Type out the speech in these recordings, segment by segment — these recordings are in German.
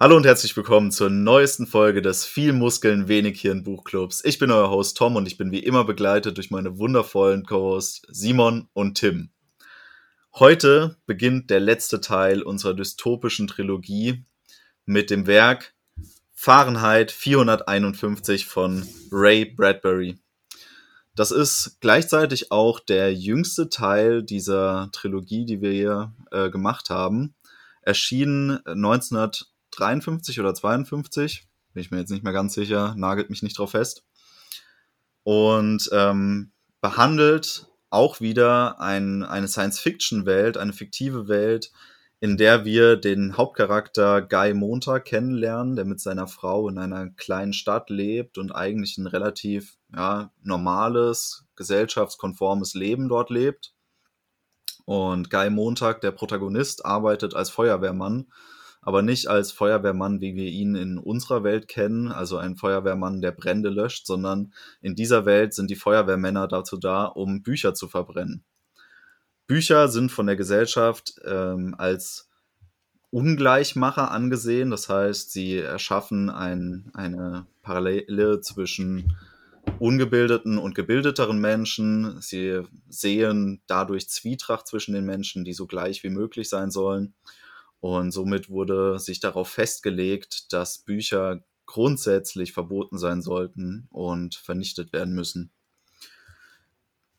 Hallo und herzlich willkommen zur neuesten Folge des Viel Muskeln, wenig Hirn Buchclubs. Ich bin euer Host Tom und ich bin wie immer begleitet durch meine wundervollen Co-Hosts Simon und Tim. Heute beginnt der letzte Teil unserer dystopischen Trilogie mit dem Werk Fahrenheit 451 von Ray Bradbury. Das ist gleichzeitig auch der jüngste Teil dieser Trilogie, die wir hier äh, gemacht haben. Erschienen 1900 53 oder 52, bin ich mir jetzt nicht mehr ganz sicher, nagelt mich nicht drauf fest. Und ähm, behandelt auch wieder ein, eine Science-Fiction-Welt, eine fiktive Welt, in der wir den Hauptcharakter Guy Montag kennenlernen, der mit seiner Frau in einer kleinen Stadt lebt und eigentlich ein relativ ja, normales, gesellschaftskonformes Leben dort lebt. Und Guy Montag, der Protagonist, arbeitet als Feuerwehrmann aber nicht als Feuerwehrmann, wie wir ihn in unserer Welt kennen, also ein Feuerwehrmann, der Brände löscht, sondern in dieser Welt sind die Feuerwehrmänner dazu da, um Bücher zu verbrennen. Bücher sind von der Gesellschaft ähm, als Ungleichmacher angesehen, das heißt, sie erschaffen ein, eine Parallele zwischen ungebildeten und gebildeteren Menschen. Sie sehen dadurch Zwietracht zwischen den Menschen, die so gleich wie möglich sein sollen. Und somit wurde sich darauf festgelegt, dass Bücher grundsätzlich verboten sein sollten und vernichtet werden müssen.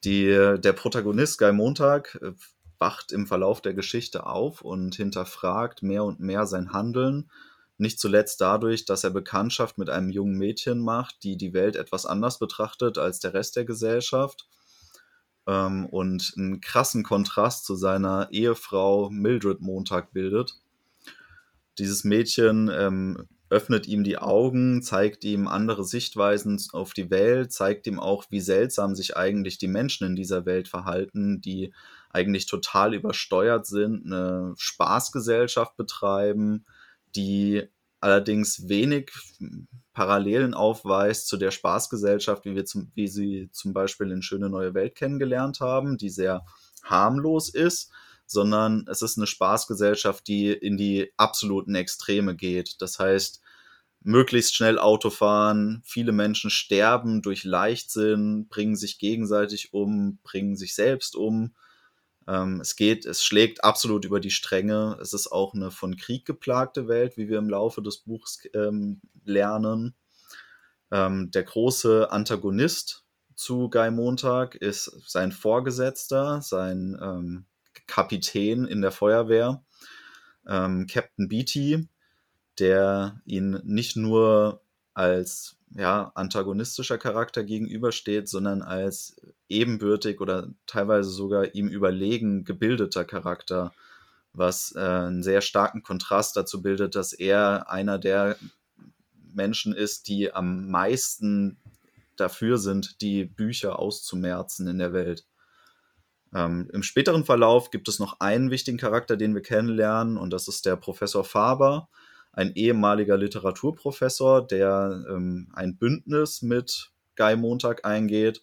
Die, der Protagonist Guy Montag äh, wacht im Verlauf der Geschichte auf und hinterfragt mehr und mehr sein Handeln. Nicht zuletzt dadurch, dass er Bekanntschaft mit einem jungen Mädchen macht, die die Welt etwas anders betrachtet als der Rest der Gesellschaft ähm, und einen krassen Kontrast zu seiner Ehefrau Mildred Montag bildet. Dieses Mädchen ähm, öffnet ihm die Augen, zeigt ihm andere Sichtweisen auf die Welt, zeigt ihm auch, wie seltsam sich eigentlich die Menschen in dieser Welt verhalten, die eigentlich total übersteuert sind, eine Spaßgesellschaft betreiben, die allerdings wenig Parallelen aufweist zu der Spaßgesellschaft, wie wir zum, wie sie zum Beispiel in Schöne Neue Welt kennengelernt haben, die sehr harmlos ist, sondern es ist eine Spaßgesellschaft, die in die absoluten Extreme geht. Das heißt, möglichst schnell Auto fahren, viele Menschen sterben durch Leichtsinn, bringen sich gegenseitig um, bringen sich selbst um. Ähm, es geht, es schlägt absolut über die Stränge. Es ist auch eine von Krieg geplagte Welt, wie wir im Laufe des Buchs ähm, lernen. Ähm, der große Antagonist zu Guy Montag ist sein Vorgesetzter, sein ähm, Kapitän in der Feuerwehr, ähm, Captain Beatty, der ihn nicht nur als ja, antagonistischer Charakter gegenübersteht, sondern als ebenbürtig oder teilweise sogar ihm überlegen gebildeter Charakter, was äh, einen sehr starken Kontrast dazu bildet, dass er einer der Menschen ist, die am meisten dafür sind, die Bücher auszumerzen in der Welt. Ähm, Im späteren Verlauf gibt es noch einen wichtigen Charakter, den wir kennenlernen, und das ist der Professor Faber, ein ehemaliger Literaturprofessor, der ähm, ein Bündnis mit Guy Montag eingeht.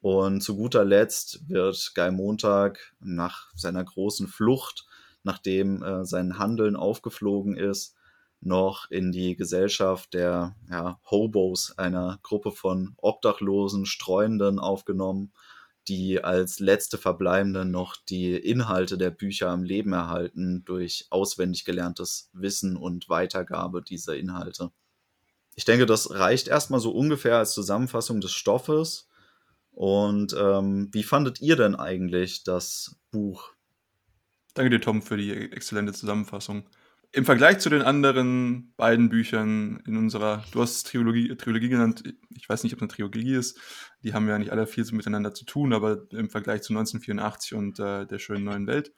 Und zu guter Letzt wird Guy Montag nach seiner großen Flucht, nachdem äh, sein Handeln aufgeflogen ist, noch in die Gesellschaft der ja, Hobos, einer Gruppe von obdachlosen Streuenden aufgenommen, die als letzte Verbleibende noch die Inhalte der Bücher am Leben erhalten durch auswendig gelerntes Wissen und Weitergabe dieser Inhalte. Ich denke, das reicht erstmal so ungefähr als Zusammenfassung des Stoffes. Und ähm, wie fandet ihr denn eigentlich das Buch? Danke dir, Tom, für die exzellente Zusammenfassung im Vergleich zu den anderen beiden Büchern in unserer, du hast es Trilogie, Trilogie genannt, ich weiß nicht, ob es eine Trilogie ist, die haben ja nicht alle viel miteinander zu tun, aber im Vergleich zu 1984 und äh, der schönen neuen Welt.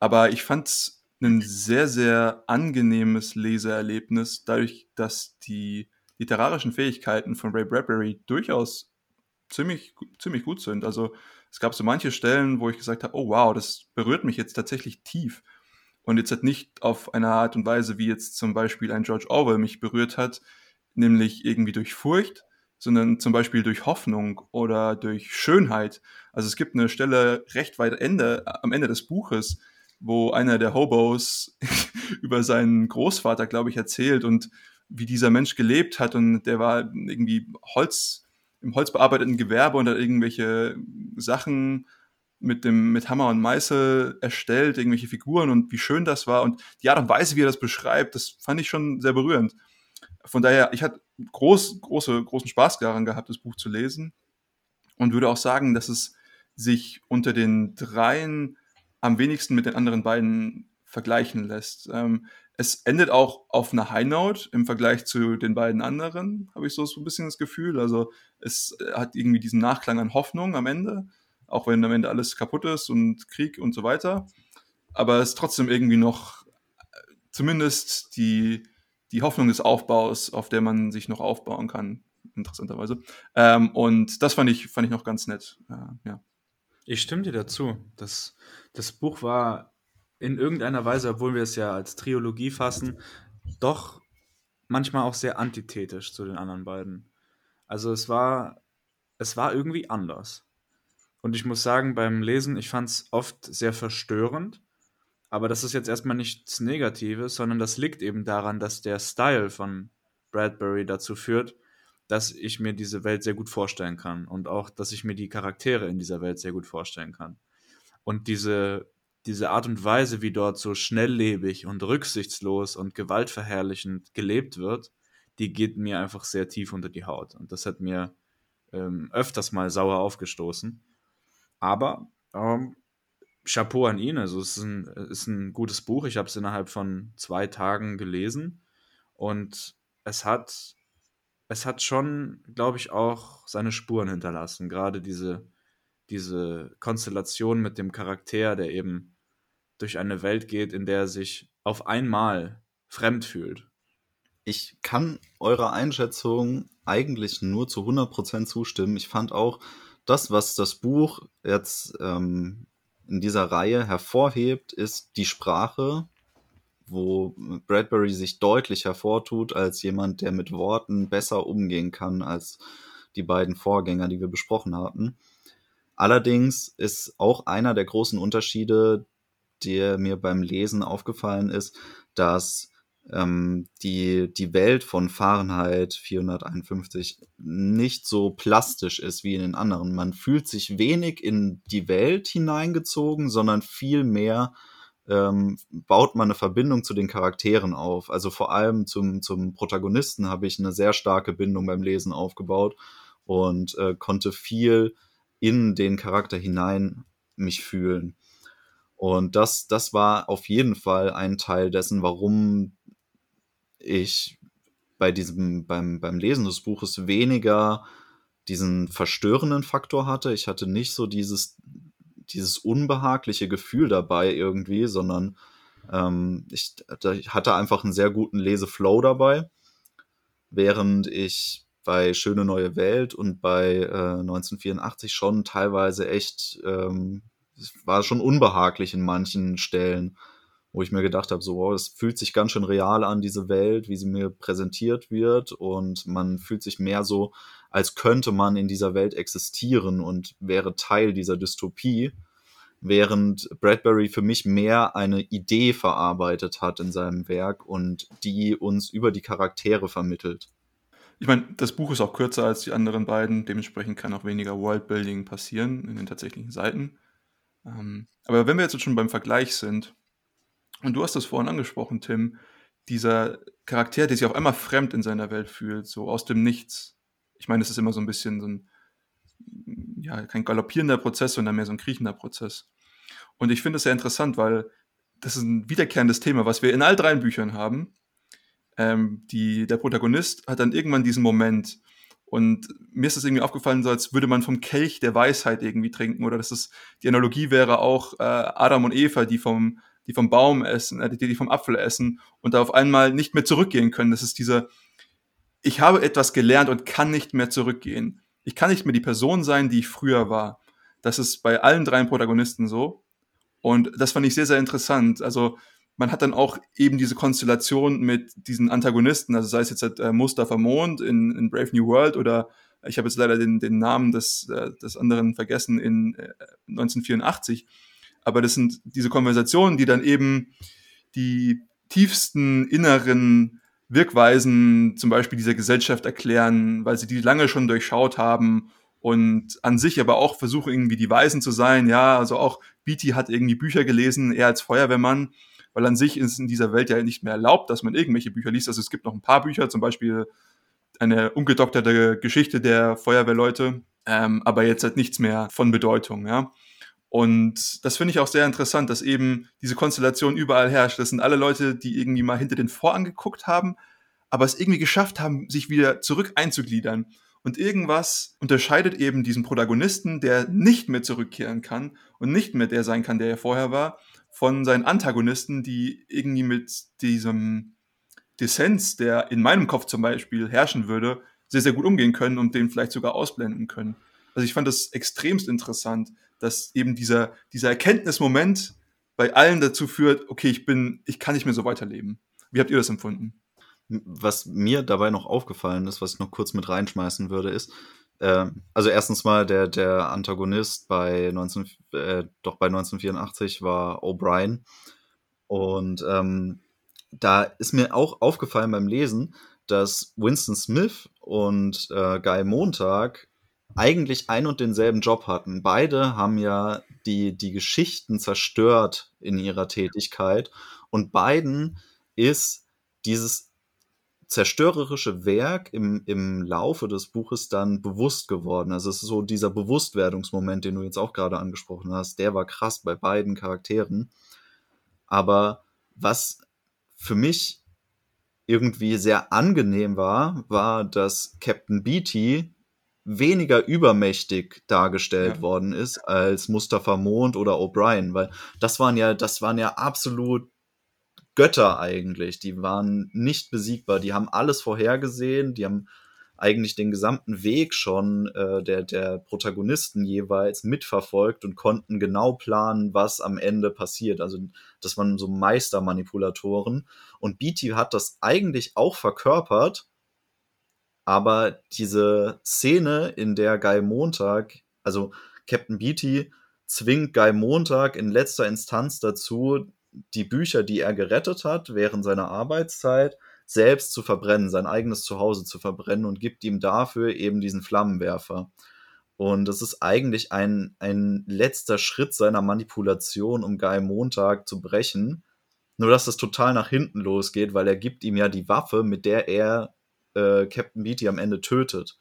Aber ich fand es ein sehr, sehr angenehmes Leseerlebnis, dadurch, dass die literarischen Fähigkeiten von Ray Bradbury durchaus ziemlich, ziemlich gut sind. Also es gab so manche Stellen, wo ich gesagt habe, oh wow, das berührt mich jetzt tatsächlich tief und jetzt halt nicht auf eine Art und Weise, wie jetzt zum Beispiel ein George Orwell mich berührt hat, nämlich irgendwie durch Furcht, sondern zum Beispiel durch Hoffnung oder durch Schönheit. Also es gibt eine Stelle recht weit Ende, am Ende des Buches, wo einer der Hobos über seinen Großvater, glaube ich, erzählt und wie dieser Mensch gelebt hat und der war irgendwie Holz, im holzbearbeiteten Gewerbe und hat irgendwelche Sachen mit dem mit Hammer und Meißel erstellt, irgendwelche Figuren und wie schön das war und die Art und Weise, wie er das beschreibt, das fand ich schon sehr berührend. Von daher, ich hatte groß, große, großen Spaß daran gehabt, das Buch zu lesen und würde auch sagen, dass es sich unter den dreien am wenigsten mit den anderen beiden vergleichen lässt. Ähm, es endet auch auf einer High Note im Vergleich zu den beiden anderen, habe ich so, so ein bisschen das Gefühl. Also es hat irgendwie diesen Nachklang an Hoffnung am Ende, auch wenn am Ende alles kaputt ist und Krieg und so weiter. Aber es ist trotzdem irgendwie noch zumindest die, die Hoffnung des Aufbaus, auf der man sich noch aufbauen kann, interessanterweise. Ähm, und das fand ich, fand ich noch ganz nett. Äh, ja. Ich stimme dir dazu. Das, das Buch war in irgendeiner Weise, obwohl wir es ja als Trilogie fassen, doch manchmal auch sehr antithetisch zu den anderen beiden. Also es war, es war irgendwie anders. Und ich muss sagen, beim Lesen, ich fand es oft sehr verstörend. Aber das ist jetzt erstmal nichts Negatives, sondern das liegt eben daran, dass der Style von Bradbury dazu führt, dass ich mir diese Welt sehr gut vorstellen kann und auch, dass ich mir die Charaktere in dieser Welt sehr gut vorstellen kann. Und diese, diese Art und Weise, wie dort so schnelllebig und rücksichtslos und gewaltverherrlichend gelebt wird, die geht mir einfach sehr tief unter die Haut. Und das hat mir ähm, öfters mal sauer aufgestoßen. Aber ähm, Chapeau an ihn. Also es ist ein, ist ein gutes Buch. Ich habe es innerhalb von zwei Tagen gelesen. Und es hat es hat schon, glaube ich, auch seine Spuren hinterlassen. Gerade diese, diese Konstellation mit dem Charakter, der eben durch eine Welt geht, in der er sich auf einmal fremd fühlt. Ich kann eurer Einschätzung eigentlich nur zu 100% zustimmen. Ich fand auch das, was das Buch jetzt ähm, in dieser Reihe hervorhebt, ist die Sprache, wo Bradbury sich deutlich hervortut als jemand, der mit Worten besser umgehen kann als die beiden Vorgänger, die wir besprochen hatten. Allerdings ist auch einer der großen Unterschiede, der mir beim Lesen aufgefallen ist, dass ähm, die, die Welt von Fahrenheit 451 nicht so plastisch ist wie in den anderen. Man fühlt sich wenig in die Welt hineingezogen, sondern viel mehr ähm, baut man eine Verbindung zu den Charakteren auf. Also vor allem zum, zum Protagonisten habe ich eine sehr starke Bindung beim Lesen aufgebaut und äh, konnte viel in den Charakter hinein mich fühlen. Und das, das war auf jeden Fall ein Teil dessen, warum ich bei diesem, beim, beim Lesen des Buches weniger diesen verstörenden Faktor hatte. Ich hatte nicht so dieses dieses unbehagliche Gefühl dabei irgendwie, sondern ähm, ich, ich hatte einfach einen sehr guten Leseflow dabei, während ich bei Schöne neue Welt und bei äh, 1984 schon teilweise echt, ähm, war schon unbehaglich in manchen Stellen, wo ich mir gedacht habe, so, wow, es fühlt sich ganz schön real an, diese Welt, wie sie mir präsentiert wird und man fühlt sich mehr so, als könnte man in dieser Welt existieren und wäre Teil dieser Dystopie, während Bradbury für mich mehr eine Idee verarbeitet hat in seinem Werk und die uns über die Charaktere vermittelt. Ich meine, das Buch ist auch kürzer als die anderen beiden, dementsprechend kann auch weniger Worldbuilding passieren in den tatsächlichen Seiten. Ähm, aber wenn wir jetzt schon beim Vergleich sind, und du hast das vorhin angesprochen, Tim, dieser Charakter, der sich auf einmal fremd in seiner Welt fühlt, so aus dem Nichts, ich meine, es ist immer so ein bisschen so ein, ja, kein galoppierender Prozess, sondern mehr so ein kriechender Prozess. Und ich finde es sehr interessant, weil das ist ein wiederkehrendes Thema, was wir in all drei Büchern haben. Ähm, die, der Protagonist hat dann irgendwann diesen Moment, und mir ist das irgendwie aufgefallen, so als würde man vom Kelch der Weisheit irgendwie trinken. Oder dass es die Analogie wäre auch äh, Adam und Eva, die vom, die vom Baum essen, äh, die, die vom Apfel essen und da auf einmal nicht mehr zurückgehen können. Das ist dieser, ich habe etwas gelernt und kann nicht mehr zurückgehen. Ich kann nicht mehr die Person sein, die ich früher war. Das ist bei allen drei Protagonisten so. Und das fand ich sehr, sehr interessant. Also man hat dann auch eben diese Konstellation mit diesen Antagonisten, also sei es jetzt äh, Mustafa Mond in, in Brave New World oder ich habe jetzt leider den, den Namen des, äh, des anderen vergessen in äh, 1984. aber das sind diese Konversationen, die dann eben die tiefsten inneren Wirkweisen zum Beispiel dieser Gesellschaft erklären, weil sie die lange schon durchschaut haben und an sich aber auch versuchen irgendwie die Weisen zu sein. Ja, also auch Beatty hat irgendwie Bücher gelesen, er als Feuerwehrmann, weil an sich ist in dieser Welt ja nicht mehr erlaubt, dass man irgendwelche Bücher liest. Also es gibt noch ein paar Bücher, zum Beispiel eine ungedokterte Geschichte der Feuerwehrleute, ähm, aber jetzt halt nichts mehr von Bedeutung, ja. Und das finde ich auch sehr interessant, dass eben diese Konstellation überall herrscht. Das sind alle Leute, die irgendwie mal hinter den Vorhang geguckt haben, aber es irgendwie geschafft haben, sich wieder zurück einzugliedern. Und irgendwas unterscheidet eben diesen Protagonisten, der nicht mehr zurückkehren kann und nicht mehr der sein kann, der er vorher war, von seinen Antagonisten, die irgendwie mit diesem Dissens, der in meinem Kopf zum Beispiel herrschen würde, sehr, sehr gut umgehen können und den vielleicht sogar ausblenden können. Also ich fand das extremst interessant, dass eben dieser, dieser Erkenntnismoment bei allen dazu führt, okay, ich bin, ich kann nicht mehr so weiterleben. Wie habt ihr das empfunden? Was mir dabei noch aufgefallen ist, was ich noch kurz mit reinschmeißen würde, ist, äh, also erstens mal der, der Antagonist bei 19, äh, doch bei 1984 war O'Brien. Und ähm, da ist mir auch aufgefallen beim Lesen, dass Winston Smith und äh, Guy Montag eigentlich ein und denselben Job hatten. Beide haben ja die, die Geschichten zerstört in ihrer Tätigkeit und beiden ist dieses zerstörerische Werk im, im Laufe des Buches dann bewusst geworden. Also es ist so dieser Bewusstwerdungsmoment, den du jetzt auch gerade angesprochen hast, der war krass bei beiden Charakteren. Aber was für mich irgendwie sehr angenehm war, war, dass Captain Beatty weniger übermächtig dargestellt ja. worden ist als Mustafa Mond oder O'Brien, weil das waren ja, das waren ja absolut Götter eigentlich. Die waren nicht besiegbar. Die haben alles vorhergesehen. Die haben eigentlich den gesamten Weg schon äh, der, der Protagonisten jeweils mitverfolgt und konnten genau planen, was am Ende passiert. Also das waren so Meistermanipulatoren. Und Beatty hat das eigentlich auch verkörpert, aber diese Szene, in der Guy Montag, also Captain Beatty, zwingt Guy Montag in letzter Instanz dazu, die Bücher, die er gerettet hat während seiner Arbeitszeit, selbst zu verbrennen, sein eigenes Zuhause zu verbrennen und gibt ihm dafür eben diesen Flammenwerfer. Und das ist eigentlich ein, ein letzter Schritt seiner Manipulation, um Guy Montag zu brechen. Nur dass das total nach hinten losgeht, weil er gibt ihm ja die Waffe, mit der er äh, Captain Beatty am Ende tötet.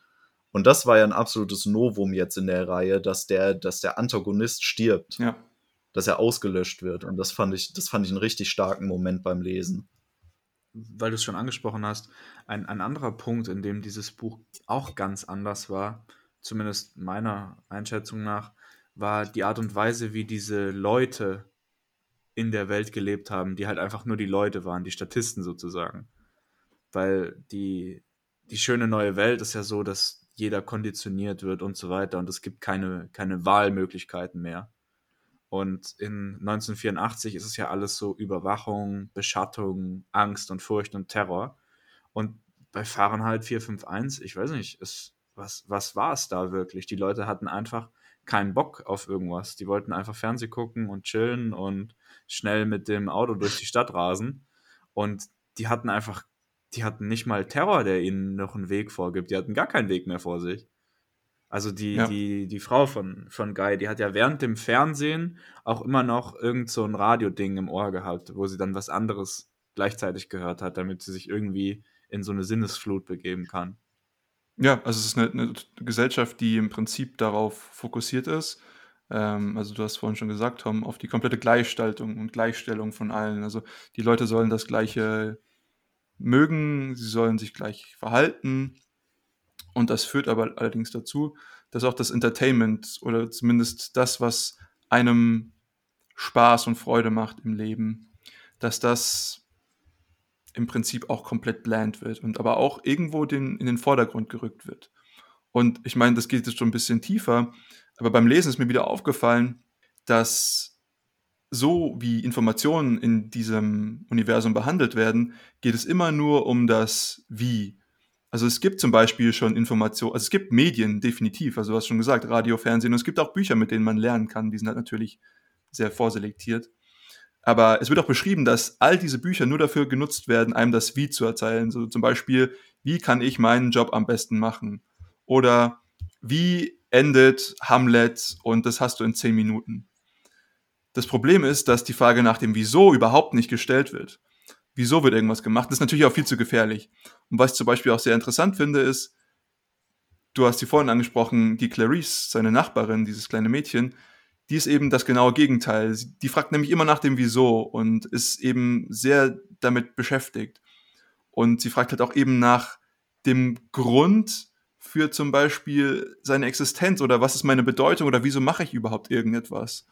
Und das war ja ein absolutes Novum jetzt in der Reihe, dass der, dass der Antagonist stirbt. Ja. Dass er ausgelöscht wird. Und das fand ich, das fand ich einen richtig starken Moment beim Lesen. Weil du es schon angesprochen hast, ein, ein anderer Punkt, in dem dieses Buch auch ganz anders war, zumindest meiner Einschätzung nach, war die Art und Weise, wie diese Leute in der Welt gelebt haben, die halt einfach nur die Leute waren, die Statisten sozusagen weil die, die schöne neue Welt ist ja so, dass jeder konditioniert wird und so weiter und es gibt keine, keine Wahlmöglichkeiten mehr. Und in 1984 ist es ja alles so Überwachung, Beschattung, Angst und Furcht und Terror. Und bei Fahrenheit 451, ich weiß nicht, ist, was, was war es da wirklich? Die Leute hatten einfach keinen Bock auf irgendwas. Die wollten einfach Fernseh gucken und chillen und schnell mit dem Auto durch die Stadt rasen. Und die hatten einfach die hatten nicht mal Terror, der ihnen noch einen Weg vorgibt. Die hatten gar keinen Weg mehr vor sich. Also die, ja. die, die Frau von, von Guy, die hat ja während dem Fernsehen auch immer noch irgend so ein Radioding im Ohr gehabt, wo sie dann was anderes gleichzeitig gehört hat, damit sie sich irgendwie in so eine Sinnesflut begeben kann. Ja, also es ist eine, eine Gesellschaft, die im Prinzip darauf fokussiert ist. Ähm, also du hast vorhin schon gesagt, Tom, auf die komplette Gleichstaltung und Gleichstellung von allen. Also die Leute sollen das gleiche mögen, sie sollen sich gleich verhalten. Und das führt aber allerdings dazu, dass auch das Entertainment oder zumindest das, was einem Spaß und Freude macht im Leben, dass das im Prinzip auch komplett bland wird und aber auch irgendwo den, in den Vordergrund gerückt wird. Und ich meine, das geht jetzt schon ein bisschen tiefer, aber beim Lesen ist mir wieder aufgefallen, dass so wie Informationen in diesem Universum behandelt werden, geht es immer nur um das Wie. Also es gibt zum Beispiel schon Informationen, also es gibt Medien definitiv, also du hast schon gesagt, Radio, Fernsehen, und es gibt auch Bücher, mit denen man lernen kann, die sind halt natürlich sehr vorselektiert. Aber es wird auch beschrieben, dass all diese Bücher nur dafür genutzt werden, einem das Wie zu erzählen. So zum Beispiel, wie kann ich meinen Job am besten machen? Oder wie endet Hamlet und das hast du in zehn Minuten. Das Problem ist, dass die Frage nach dem Wieso überhaupt nicht gestellt wird. Wieso wird irgendwas gemacht? Das ist natürlich auch viel zu gefährlich. Und was ich zum Beispiel auch sehr interessant finde, ist, du hast sie vorhin angesprochen, die Clarice, seine Nachbarin, dieses kleine Mädchen, die ist eben das genaue Gegenteil. Die fragt nämlich immer nach dem Wieso und ist eben sehr damit beschäftigt. Und sie fragt halt auch eben nach dem Grund für zum Beispiel seine Existenz oder was ist meine Bedeutung oder wieso mache ich überhaupt irgendetwas.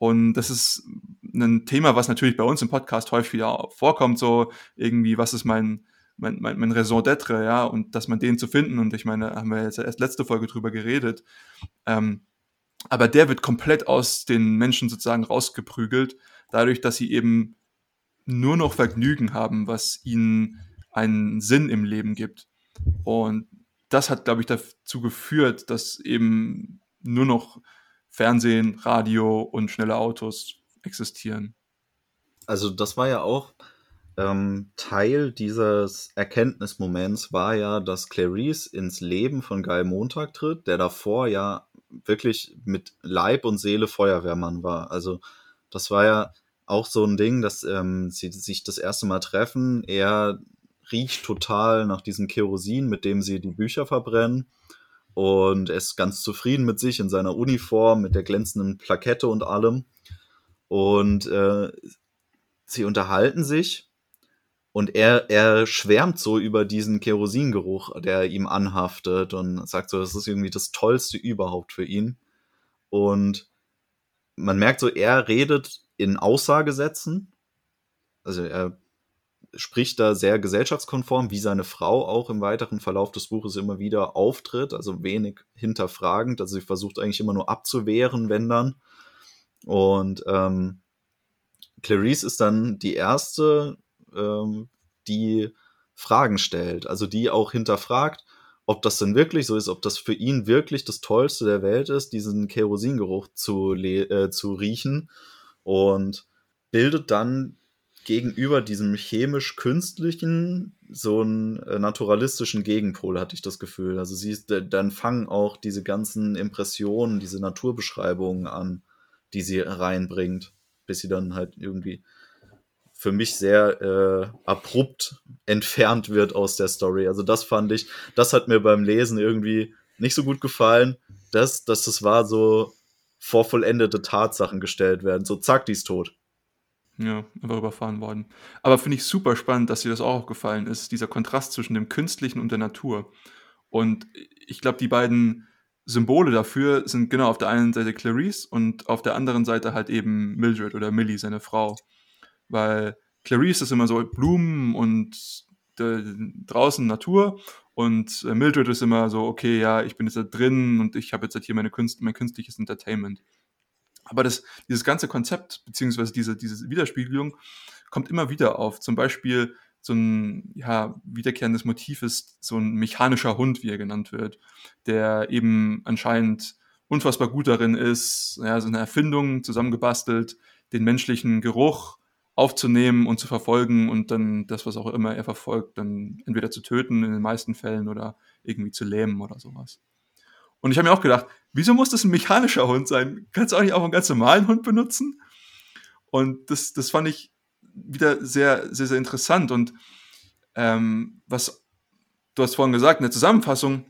Und das ist ein Thema, was natürlich bei uns im Podcast häufig wieder vorkommt, so irgendwie, was ist mein, mein, mein, mein Raison d'être, ja, und dass man den zu finden, und ich meine, haben wir jetzt erst letzte Folge drüber geredet, ähm, aber der wird komplett aus den Menschen sozusagen rausgeprügelt, dadurch, dass sie eben nur noch Vergnügen haben, was ihnen einen Sinn im Leben gibt. Und das hat, glaube ich, dazu geführt, dass eben nur noch Fernsehen, Radio und schnelle Autos existieren. Also das war ja auch ähm, Teil dieses Erkenntnismoments war ja, dass Clarice ins Leben von Guy Montag tritt, der davor ja wirklich mit Leib und Seele Feuerwehrmann war. Also das war ja auch so ein Ding, dass ähm, sie sich das erste Mal treffen. Er riecht total nach diesem Kerosin, mit dem sie die Bücher verbrennen und er ist ganz zufrieden mit sich in seiner Uniform, mit der glänzenden Plakette und allem. Und äh, sie unterhalten sich und er, er schwärmt so über diesen Kerosingeruch, der ihm anhaftet und sagt so, das ist irgendwie das Tollste überhaupt für ihn. Und man merkt so, er redet in Aussagesätzen. Also er spricht da sehr gesellschaftskonform, wie seine Frau auch im weiteren Verlauf des Buches immer wieder auftritt, also wenig hinterfragend. Also sie versucht eigentlich immer nur abzuwehren, wenn dann. Und ähm, Clarice ist dann die erste, ähm, die Fragen stellt, also die auch hinterfragt, ob das denn wirklich so ist, ob das für ihn wirklich das Tollste der Welt ist, diesen Kerosingeruch zu, äh, zu riechen und bildet dann gegenüber diesem chemisch-künstlichen so einen äh, naturalistischen Gegenpol, hatte ich das Gefühl. Also sie dann fangen auch diese ganzen Impressionen, diese Naturbeschreibungen an, die sie reinbringt, bis sie dann halt irgendwie für mich sehr äh, abrupt entfernt wird aus der Story. Also das fand ich, das hat mir beim Lesen irgendwie nicht so gut gefallen, dass, dass das war so vor vollendete Tatsachen gestellt werden. So, zack, die ist tot. Ja, einfach überfahren worden. Aber finde ich super spannend, dass dir das auch aufgefallen ist, dieser Kontrast zwischen dem Künstlichen und der Natur. Und ich glaube, die beiden Symbole dafür sind genau auf der einen Seite Clarice und auf der anderen Seite halt eben Mildred oder Millie, seine Frau. Weil Clarice ist immer so Blumen und äh, draußen Natur und äh, Mildred ist immer so, okay, ja, ich bin jetzt da drin und ich habe jetzt halt hier meine Künst, mein künstliches Entertainment. Aber das, dieses ganze Konzept, beziehungsweise diese, diese Widerspiegelung, kommt immer wieder auf. Zum Beispiel so ein ja, wiederkehrendes Motiv ist so ein mechanischer Hund, wie er genannt wird, der eben anscheinend unfassbar gut darin ist, ja, so eine Erfindung zusammengebastelt, den menschlichen Geruch aufzunehmen und zu verfolgen und dann das, was auch immer er verfolgt, dann entweder zu töten in den meisten Fällen oder irgendwie zu lähmen oder sowas. Und ich habe mir auch gedacht, wieso muss das ein mechanischer Hund sein? Kannst du auch nicht auch einen ganz normalen Hund benutzen? Und das, das fand ich wieder sehr, sehr, sehr interessant. Und ähm, was du hast vorhin gesagt in der Zusammenfassung,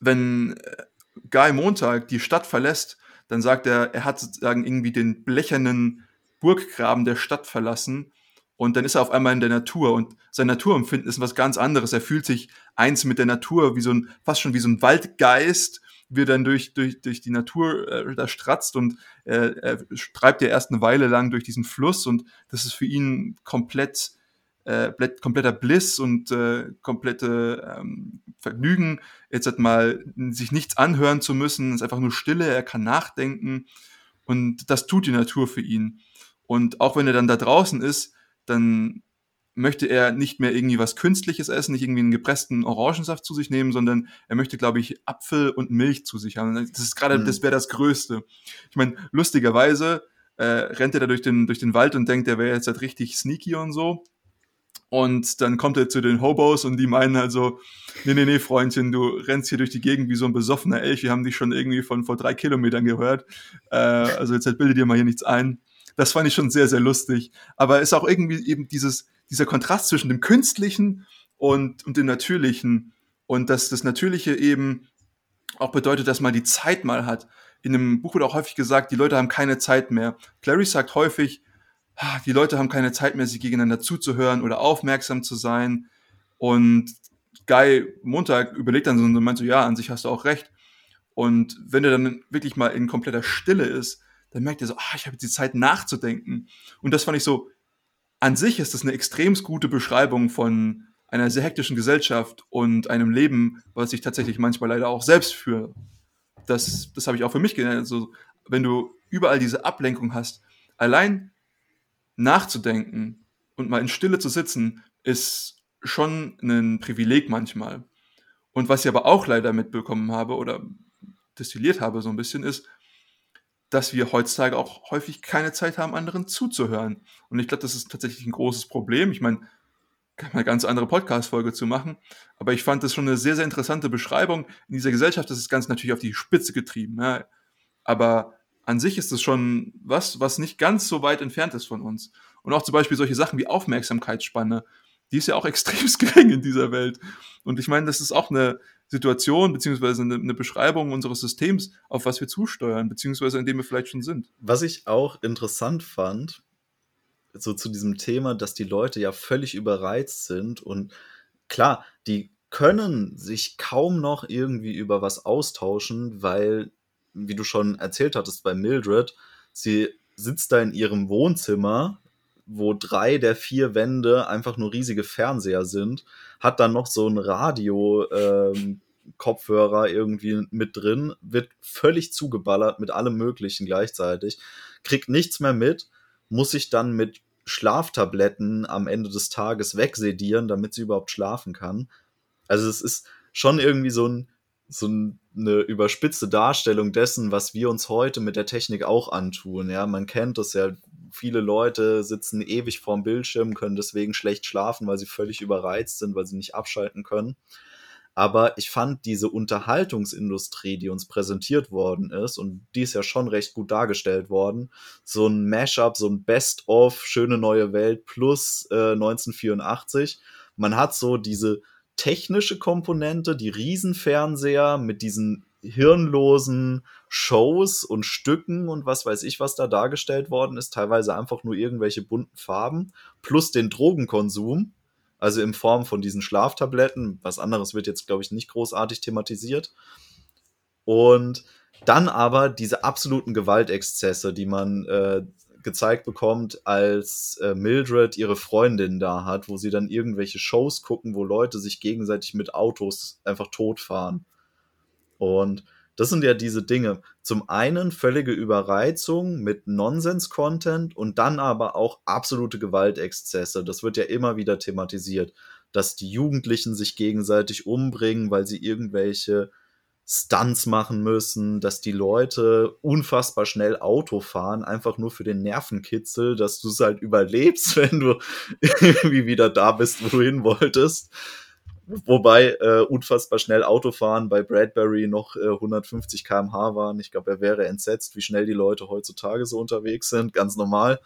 wenn äh, Guy Montag die Stadt verlässt, dann sagt er, er hat sozusagen irgendwie den blechernen Burggraben der Stadt verlassen und dann ist er auf einmal in der Natur und sein Naturempfinden ist was ganz anderes. Er fühlt sich eins mit der Natur, wie so ein, fast schon wie so ein Waldgeist wie er dann durch, durch, durch die Natur äh, da stratzt und äh, er treibt ja erst eine Weile lang durch diesen Fluss und das ist für ihn komplett, äh, kompletter Bliss und äh, komplette ähm, Vergnügen, jetzt halt mal sich nichts anhören zu müssen, es ist einfach nur Stille, er kann nachdenken und das tut die Natur für ihn. Und auch wenn er dann da draußen ist, dann möchte er nicht mehr irgendwie was Künstliches essen, nicht irgendwie einen gepressten Orangensaft zu sich nehmen, sondern er möchte, glaube ich, Apfel und Milch zu sich haben. Das ist gerade, mhm. das wäre das Größte. Ich meine, lustigerweise äh, rennt er da durch den, durch den Wald und denkt, er wäre jetzt halt richtig sneaky und so. Und dann kommt er zu den Hobos und die meinen halt so, nee, nee, nee, Freundchen, du rennst hier durch die Gegend wie so ein besoffener Elch, wir haben dich schon irgendwie von vor drei Kilometern gehört. Äh, also jetzt halt bilde dir mal hier nichts ein. Das fand ich schon sehr, sehr lustig. Aber ist auch irgendwie eben dieses, dieser Kontrast zwischen dem Künstlichen und, und dem Natürlichen. Und dass das Natürliche eben auch bedeutet, dass man die Zeit mal hat. In dem Buch wird auch häufig gesagt, die Leute haben keine Zeit mehr. Clary sagt häufig, ah, die Leute haben keine Zeit mehr, sich gegeneinander zuzuhören oder aufmerksam zu sein. Und Guy Montag überlegt dann so und meint so, ja, an sich hast du auch recht. Und wenn er dann wirklich mal in kompletter Stille ist, dann merkt er so, ah, ich habe jetzt die Zeit nachzudenken. Und das fand ich so, an sich ist das eine extrem gute Beschreibung von einer sehr hektischen Gesellschaft und einem Leben, was ich tatsächlich manchmal leider auch selbst führe. Das, das habe ich auch für mich gelernt. Also, wenn du überall diese Ablenkung hast, allein nachzudenken und mal in Stille zu sitzen, ist schon ein Privileg manchmal. Und was ich aber auch leider mitbekommen habe oder destilliert habe so ein bisschen, ist, dass wir heutzutage auch häufig keine Zeit haben, anderen zuzuhören. Und ich glaube, das ist tatsächlich ein großes Problem. Ich meine, kann man eine ganz andere Podcast-Folge zu machen. Aber ich fand das schon eine sehr, sehr interessante Beschreibung. In dieser Gesellschaft ist das Ganze natürlich auf die Spitze getrieben. Ja. Aber an sich ist es schon was, was nicht ganz so weit entfernt ist von uns. Und auch zum Beispiel solche Sachen wie Aufmerksamkeitsspanne, die ist ja auch extrem gering in dieser Welt. Und ich meine, das ist auch eine Situation, beziehungsweise eine, eine Beschreibung unseres Systems, auf was wir zusteuern, beziehungsweise in dem wir vielleicht schon sind. Was ich auch interessant fand, so zu diesem Thema, dass die Leute ja völlig überreizt sind und klar, die können sich kaum noch irgendwie über was austauschen, weil, wie du schon erzählt hattest bei Mildred, sie sitzt da in ihrem Wohnzimmer, wo drei der vier Wände einfach nur riesige Fernseher sind, hat dann noch so ein Radio, ähm, Kopfhörer irgendwie mit drin, wird völlig zugeballert mit allem Möglichen gleichzeitig, kriegt nichts mehr mit, muss sich dann mit Schlaftabletten am Ende des Tages wegsedieren, damit sie überhaupt schlafen kann. Also es ist schon irgendwie so, ein, so eine überspitzte Darstellung dessen, was wir uns heute mit der Technik auch antun. Ja, man kennt das ja. Viele Leute sitzen ewig vorm Bildschirm, können deswegen schlecht schlafen, weil sie völlig überreizt sind, weil sie nicht abschalten können. Aber ich fand diese Unterhaltungsindustrie, die uns präsentiert worden ist, und die ist ja schon recht gut dargestellt worden, so ein Mashup, so ein Best-of Schöne neue Welt plus äh, 1984. Man hat so diese technische Komponente, die Riesenfernseher mit diesen hirnlosen Shows und Stücken und was weiß ich, was da dargestellt worden ist, teilweise einfach nur irgendwelche bunten Farben, plus den Drogenkonsum, also in Form von diesen Schlaftabletten. Was anderes wird jetzt, glaube ich, nicht großartig thematisiert. Und dann aber diese absoluten Gewaltexzesse, die man äh, gezeigt bekommt, als äh, Mildred ihre Freundin da hat, wo sie dann irgendwelche Shows gucken, wo Leute sich gegenseitig mit Autos einfach totfahren. Und das sind ja diese Dinge. Zum einen völlige Überreizung mit Nonsens-Content und dann aber auch absolute Gewaltexzesse. Das wird ja immer wieder thematisiert, dass die Jugendlichen sich gegenseitig umbringen, weil sie irgendwelche Stunts machen müssen, dass die Leute unfassbar schnell Auto fahren, einfach nur für den Nervenkitzel, dass du es halt überlebst, wenn du irgendwie wieder da bist, wo du hin wolltest. Wobei äh, unfassbar schnell Autofahren bei Bradbury noch äh, 150 km/h waren. Ich glaube, er wäre entsetzt, wie schnell die Leute heutzutage so unterwegs sind. Ganz normal.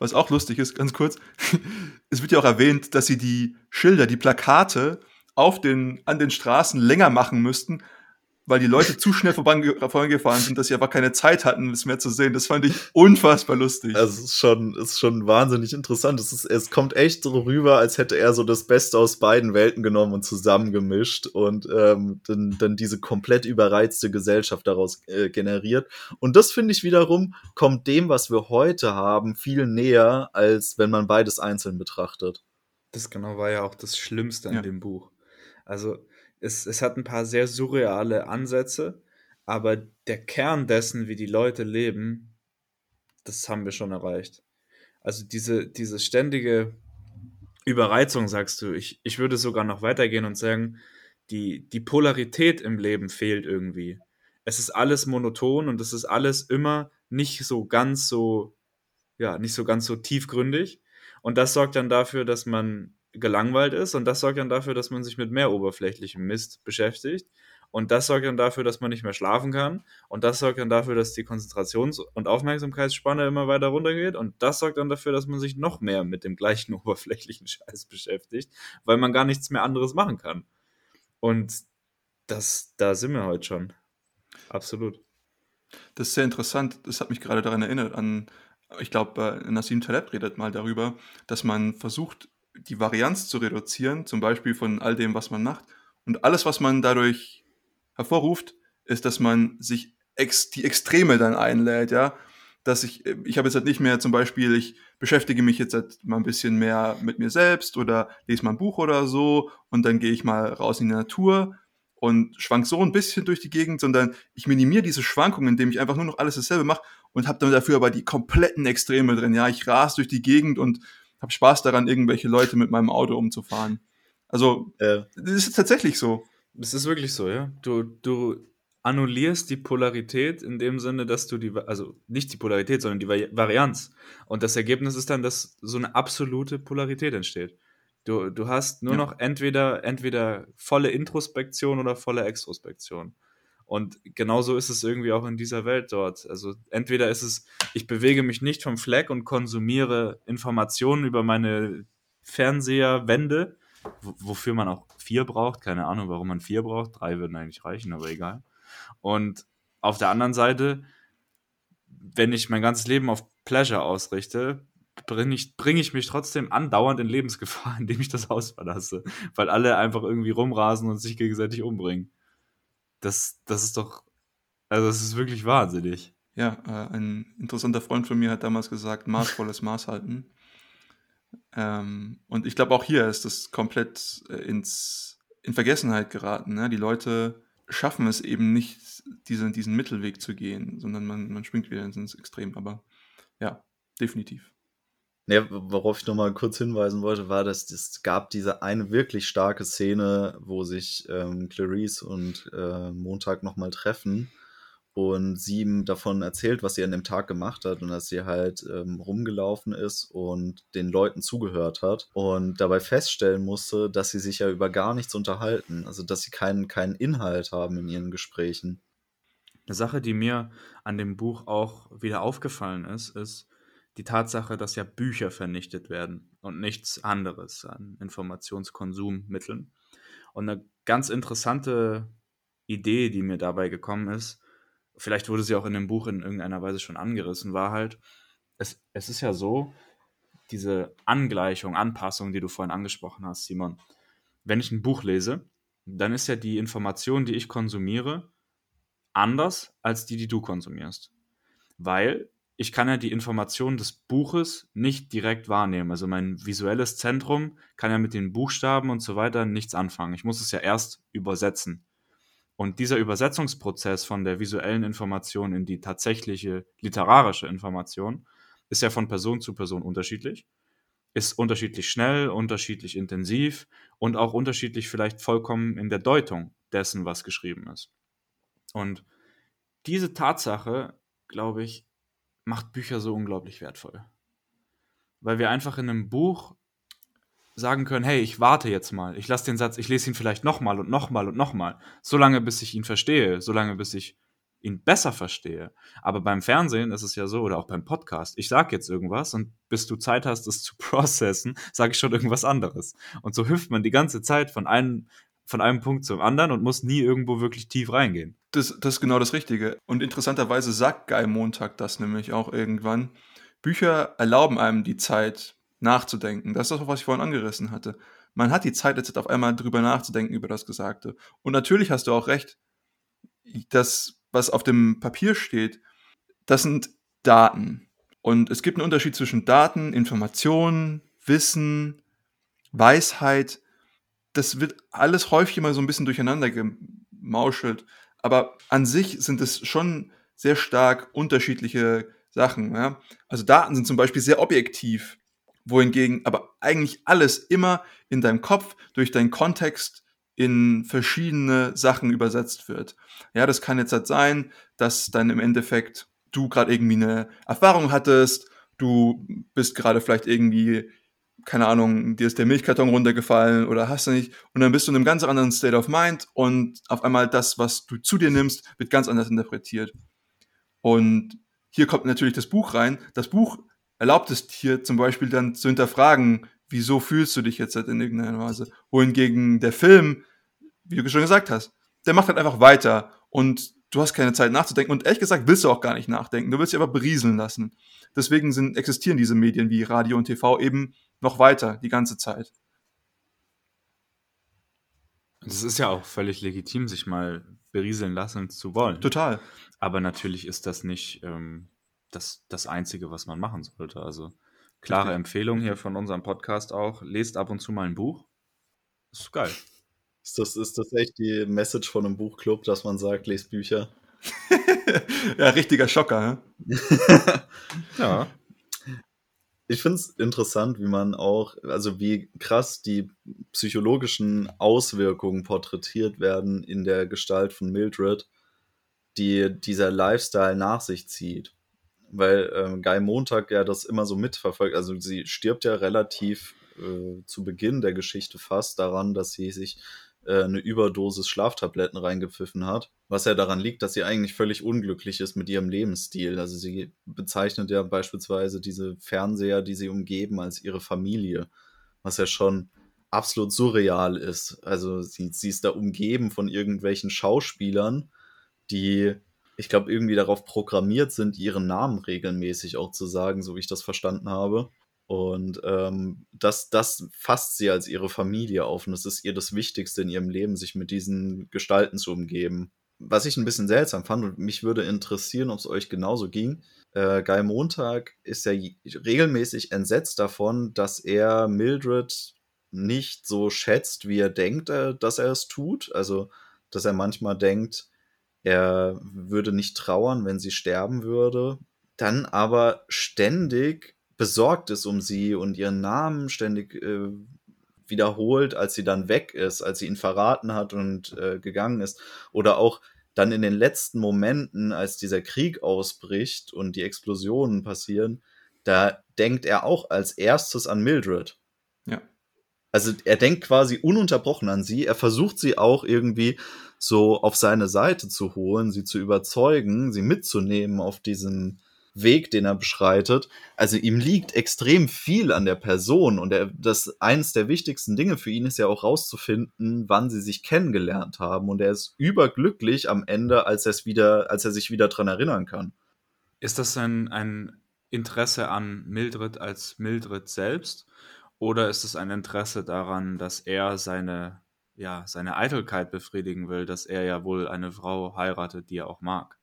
Was auch lustig ist, ganz kurz, es wird ja auch erwähnt, dass sie die Schilder, die Plakate auf den, an den Straßen länger machen müssten, weil die Leute zu schnell vorangefahren sind, dass sie aber keine Zeit hatten, es mehr zu sehen. Das fand ich unfassbar lustig. Also es ist schon, ist schon wahnsinnig interessant. Es, ist, es kommt echt so rüber, als hätte er so das Beste aus beiden Welten genommen und zusammengemischt und ähm, dann, dann diese komplett überreizte Gesellschaft daraus äh, generiert. Und das finde ich wiederum, kommt dem, was wir heute haben, viel näher, als wenn man beides einzeln betrachtet. Das genau war ja auch das Schlimmste an ja. dem Buch. Also es, es hat ein paar sehr surreale Ansätze, aber der Kern dessen, wie die Leute leben, das haben wir schon erreicht. Also diese, diese ständige Überreizung, sagst du, ich, ich würde sogar noch weitergehen und sagen, die, die Polarität im Leben fehlt irgendwie. Es ist alles monoton und es ist alles immer nicht so ganz so, ja, nicht so ganz so tiefgründig. Und das sorgt dann dafür, dass man gelangweilt ist und das sorgt dann dafür, dass man sich mit mehr oberflächlichem Mist beschäftigt. Und das sorgt dann dafür, dass man nicht mehr schlafen kann. Und das sorgt dann dafür, dass die Konzentrations- und Aufmerksamkeitsspanne immer weiter runtergeht. Und das sorgt dann dafür, dass man sich noch mehr mit dem gleichen oberflächlichen Scheiß beschäftigt, weil man gar nichts mehr anderes machen kann. Und das, da sind wir heute schon. Absolut. Das ist sehr interessant. Das hat mich gerade daran erinnert an, ich glaube, Nassim Taleb redet mal darüber, dass man versucht, die Varianz zu reduzieren, zum Beispiel von all dem, was man macht. Und alles, was man dadurch hervorruft, ist, dass man sich ex die Extreme dann einlädt, ja. Dass ich, ich habe jetzt halt nicht mehr zum Beispiel, ich beschäftige mich jetzt halt mal ein bisschen mehr mit mir selbst oder lese mal ein Buch oder so und dann gehe ich mal raus in die Natur und schwank so ein bisschen durch die Gegend, sondern ich minimiere diese Schwankungen, indem ich einfach nur noch alles dasselbe mache und habe dann dafür aber die kompletten Extreme drin. Ja, ich ras durch die Gegend und habe Spaß daran, irgendwelche Leute mit meinem Auto umzufahren. Also, äh. das ist tatsächlich so. Das ist wirklich so, ja. Du, du annullierst die Polarität in dem Sinne, dass du die, also nicht die Polarität, sondern die Varianz. Und das Ergebnis ist dann, dass so eine absolute Polarität entsteht. Du, du hast nur ja. noch entweder, entweder volle Introspektion oder volle Extrospektion. Und genauso ist es irgendwie auch in dieser Welt dort. Also entweder ist es, ich bewege mich nicht vom Fleck und konsumiere Informationen über meine Fernseherwände, wofür man auch vier braucht. Keine Ahnung, warum man vier braucht. Drei würden eigentlich reichen, aber egal. Und auf der anderen Seite, wenn ich mein ganzes Leben auf Pleasure ausrichte, bringe ich, bring ich mich trotzdem andauernd in Lebensgefahr, indem ich das Haus verlasse. Weil alle einfach irgendwie rumrasen und sich gegenseitig umbringen. Das, das ist doch, also das ist wirklich wahnsinnig. Ja, äh, ein interessanter Freund von mir hat damals gesagt, maßvolles Maß halten. Ähm, und ich glaube, auch hier ist das komplett äh, ins, in Vergessenheit geraten. Ne? Die Leute schaffen es eben nicht, diesen, diesen Mittelweg zu gehen, sondern man, man schwingt wieder ins Extrem. Aber ja, definitiv. Ja, worauf ich nochmal kurz hinweisen wollte, war, dass es gab diese eine wirklich starke Szene, wo sich ähm, Clarice und äh, Montag nochmal treffen und sie ihm davon erzählt, was sie an dem Tag gemacht hat und dass sie halt ähm, rumgelaufen ist und den Leuten zugehört hat und dabei feststellen musste, dass sie sich ja über gar nichts unterhalten, also dass sie keinen, keinen Inhalt haben in ihren Gesprächen. Eine Sache, die mir an dem Buch auch wieder aufgefallen ist, ist die Tatsache, dass ja Bücher vernichtet werden und nichts anderes an Informationskonsummitteln. Und eine ganz interessante Idee, die mir dabei gekommen ist, vielleicht wurde sie auch in dem Buch in irgendeiner Weise schon angerissen, war halt, es, es ist ja so, diese Angleichung, Anpassung, die du vorhin angesprochen hast, Simon. Wenn ich ein Buch lese, dann ist ja die Information, die ich konsumiere, anders als die, die du konsumierst. Weil ich kann ja die Information des Buches nicht direkt wahrnehmen. Also mein visuelles Zentrum kann ja mit den Buchstaben und so weiter nichts anfangen. Ich muss es ja erst übersetzen. Und dieser Übersetzungsprozess von der visuellen Information in die tatsächliche literarische Information ist ja von Person zu Person unterschiedlich, ist unterschiedlich schnell, unterschiedlich intensiv und auch unterschiedlich vielleicht vollkommen in der Deutung dessen, was geschrieben ist. Und diese Tatsache, glaube ich, macht Bücher so unglaublich wertvoll. Weil wir einfach in einem Buch sagen können, hey, ich warte jetzt mal, ich lasse den Satz, ich lese ihn vielleicht nochmal und nochmal und nochmal, solange bis ich ihn verstehe, solange bis ich ihn besser verstehe. Aber beim Fernsehen ist es ja so, oder auch beim Podcast, ich sage jetzt irgendwas und bis du Zeit hast, es zu processen, sage ich schon irgendwas anderes. Und so hüpft man die ganze Zeit von einem, von einem Punkt zum anderen und muss nie irgendwo wirklich tief reingehen. Das, das ist genau das Richtige. Und interessanterweise sagt Guy Montag das nämlich auch irgendwann. Bücher erlauben einem die Zeit, nachzudenken. Das ist das, was ich vorhin angerissen hatte. Man hat die Zeit jetzt auf einmal drüber nachzudenken über das Gesagte. Und natürlich hast du auch recht, das, was auf dem Papier steht, das sind Daten. Und es gibt einen Unterschied zwischen Daten, Informationen, Wissen, Weisheit. Das wird alles häufig immer so ein bisschen durcheinander gemauschelt. Aber an sich sind es schon sehr stark unterschiedliche Sachen. Ja? Also Daten sind zum Beispiel sehr objektiv wohingegen aber eigentlich alles immer in deinem Kopf durch deinen Kontext in verschiedene Sachen übersetzt wird. Ja, das kann jetzt halt sein, dass dann im Endeffekt du gerade irgendwie eine Erfahrung hattest, du bist gerade vielleicht irgendwie, keine Ahnung, dir ist der Milchkarton runtergefallen oder hast du nicht, und dann bist du in einem ganz anderen State of Mind und auf einmal das, was du zu dir nimmst, wird ganz anders interpretiert. Und hier kommt natürlich das Buch rein. Das Buch erlaubt es dir zum Beispiel dann zu hinterfragen, wieso fühlst du dich jetzt halt in irgendeiner Weise. Wohingegen der Film, wie du schon gesagt hast, der macht halt einfach weiter und du hast keine Zeit nachzudenken und ehrlich gesagt willst du auch gar nicht nachdenken. Du willst dich einfach berieseln lassen. Deswegen sind, existieren diese Medien wie Radio und TV eben noch weiter die ganze Zeit. Es ist ja auch völlig legitim, sich mal berieseln lassen zu wollen. Total. Aber natürlich ist das nicht ähm, das, das Einzige, was man machen sollte. Also klare okay. Empfehlung hier von unserem Podcast auch. Lest ab und zu mal ein Buch. Ist geil. Ist das, ist das echt die Message von einem Buchclub, dass man sagt, lest Bücher? ja, richtiger Schocker, ne? ja. Ich finde es interessant, wie man auch, also wie krass die psychologischen Auswirkungen porträtiert werden in der Gestalt von Mildred, die dieser Lifestyle nach sich zieht. Weil ähm, Guy Montag ja das immer so mitverfolgt. Also sie stirbt ja relativ äh, zu Beginn der Geschichte fast daran, dass sie sich äh, eine Überdosis Schlaftabletten reingepfiffen hat. Was ja daran liegt, dass sie eigentlich völlig unglücklich ist mit ihrem Lebensstil. Also sie bezeichnet ja beispielsweise diese Fernseher, die sie umgeben, als ihre Familie. Was ja schon absolut surreal ist. Also sie, sie ist da umgeben von irgendwelchen Schauspielern, die, ich glaube, irgendwie darauf programmiert sind, ihren Namen regelmäßig auch zu sagen, so wie ich das verstanden habe. Und ähm, das, das fasst sie als ihre Familie auf und das ist ihr das Wichtigste in ihrem Leben, sich mit diesen Gestalten zu umgeben. Was ich ein bisschen seltsam fand und mich würde interessieren, ob es euch genauso ging. Äh, Guy Montag ist ja regelmäßig entsetzt davon, dass er Mildred nicht so schätzt, wie er denkt, äh, dass er es tut. Also, dass er manchmal denkt, er würde nicht trauern, wenn sie sterben würde. Dann aber ständig besorgt ist um sie und ihren Namen ständig äh, wiederholt, als sie dann weg ist, als sie ihn verraten hat und äh, gegangen ist. Oder auch dann in den letzten Momenten, als dieser Krieg ausbricht und die Explosionen passieren, da denkt er auch als erstes an Mildred. Ja. Also er denkt quasi ununterbrochen an sie. Er versucht sie auch irgendwie so auf seine Seite zu holen, sie zu überzeugen, sie mitzunehmen auf diesem Weg, den er beschreitet. Also ihm liegt extrem viel an der Person und er, das eines der wichtigsten Dinge für ihn ist ja auch rauszufinden, wann sie sich kennengelernt haben und er ist überglücklich am Ende, als er es wieder, als er sich wieder dran erinnern kann. Ist das ein, ein Interesse an Mildred als Mildred selbst oder ist es ein Interesse daran, dass er seine ja, seine Eitelkeit befriedigen will, dass er ja wohl eine Frau heiratet, die er auch mag?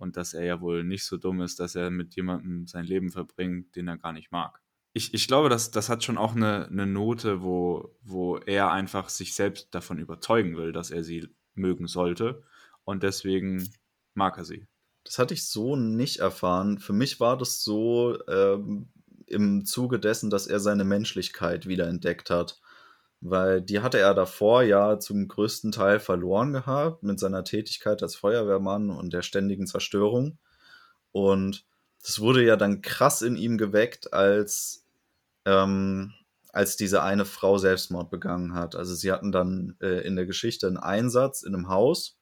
Und dass er ja wohl nicht so dumm ist, dass er mit jemandem sein Leben verbringt, den er gar nicht mag. Ich, ich glaube, das, das hat schon auch eine, eine Note, wo, wo er einfach sich selbst davon überzeugen will, dass er sie mögen sollte und deswegen mag er sie. Das hatte ich so nicht erfahren. Für mich war das so ähm, im Zuge dessen, dass er seine Menschlichkeit wiederentdeckt hat weil die hatte er davor ja zum größten Teil verloren gehabt mit seiner Tätigkeit als Feuerwehrmann und der ständigen Zerstörung. Und das wurde ja dann krass in ihm geweckt, als, ähm, als diese eine Frau Selbstmord begangen hat. Also sie hatten dann äh, in der Geschichte einen Einsatz in einem Haus,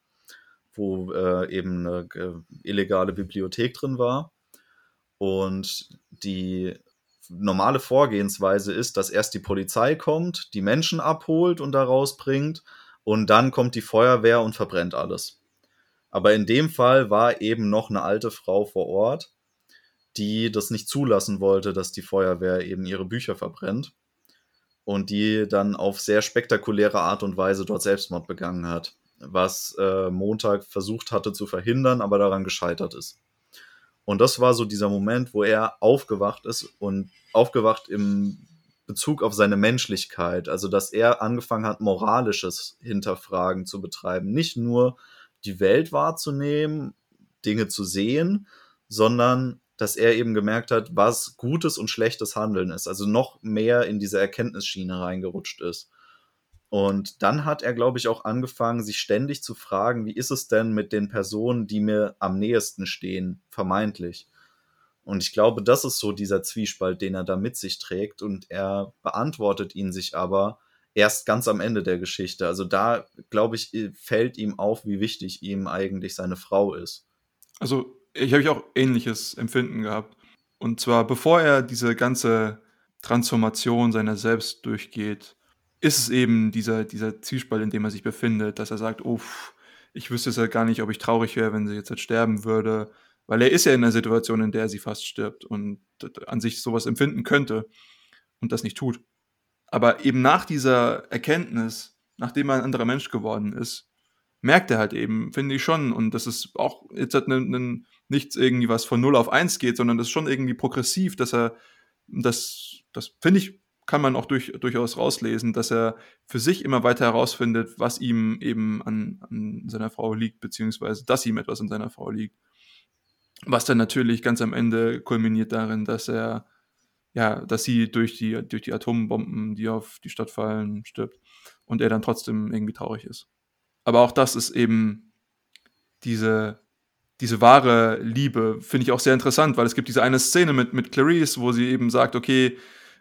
wo äh, eben eine äh, illegale Bibliothek drin war. Und die normale Vorgehensweise ist, dass erst die Polizei kommt, die Menschen abholt und da rausbringt und dann kommt die Feuerwehr und verbrennt alles. Aber in dem Fall war eben noch eine alte Frau vor Ort, die das nicht zulassen wollte, dass die Feuerwehr eben ihre Bücher verbrennt und die dann auf sehr spektakuläre Art und Weise dort Selbstmord begangen hat, was äh, Montag versucht hatte zu verhindern, aber daran gescheitert ist. Und das war so dieser Moment, wo er aufgewacht ist und aufgewacht im Bezug auf seine Menschlichkeit. Also, dass er angefangen hat, moralisches Hinterfragen zu betreiben. Nicht nur die Welt wahrzunehmen, Dinge zu sehen, sondern dass er eben gemerkt hat, was gutes und schlechtes Handeln ist. Also noch mehr in diese Erkenntnisschiene reingerutscht ist. Und dann hat er, glaube ich, auch angefangen, sich ständig zu fragen, wie ist es denn mit den Personen, die mir am nähesten stehen, vermeintlich. Und ich glaube, das ist so dieser Zwiespalt, den er da mit sich trägt. Und er beantwortet ihn sich aber erst ganz am Ende der Geschichte. Also da, glaube ich, fällt ihm auf, wie wichtig ihm eigentlich seine Frau ist. Also ich habe auch ähnliches Empfinden gehabt. Und zwar, bevor er diese ganze Transformation seiner selbst durchgeht, ist es eben dieser, dieser Zwiespalt, in dem er sich befindet, dass er sagt, oh, ich wüsste es ja gar nicht, ob ich traurig wäre, wenn sie jetzt halt sterben würde, weil er ist ja in einer Situation, in der sie fast stirbt und an sich sowas empfinden könnte und das nicht tut. Aber eben nach dieser Erkenntnis, nachdem er ein anderer Mensch geworden ist, merkt er halt eben, finde ich schon, und das ist auch jetzt halt ne, ne, nichts irgendwie, was von 0 auf 1 geht, sondern das ist schon irgendwie progressiv, dass er, das, das finde ich, kann man auch durch, durchaus rauslesen, dass er für sich immer weiter herausfindet, was ihm eben an, an seiner Frau liegt, beziehungsweise dass ihm etwas an seiner Frau liegt. Was dann natürlich ganz am Ende kulminiert darin, dass er, ja, dass sie durch die, durch die Atombomben, die auf die Stadt fallen, stirbt und er dann trotzdem irgendwie traurig ist. Aber auch das ist eben diese, diese wahre Liebe, finde ich auch sehr interessant, weil es gibt diese eine Szene mit, mit Clarice, wo sie eben sagt, okay,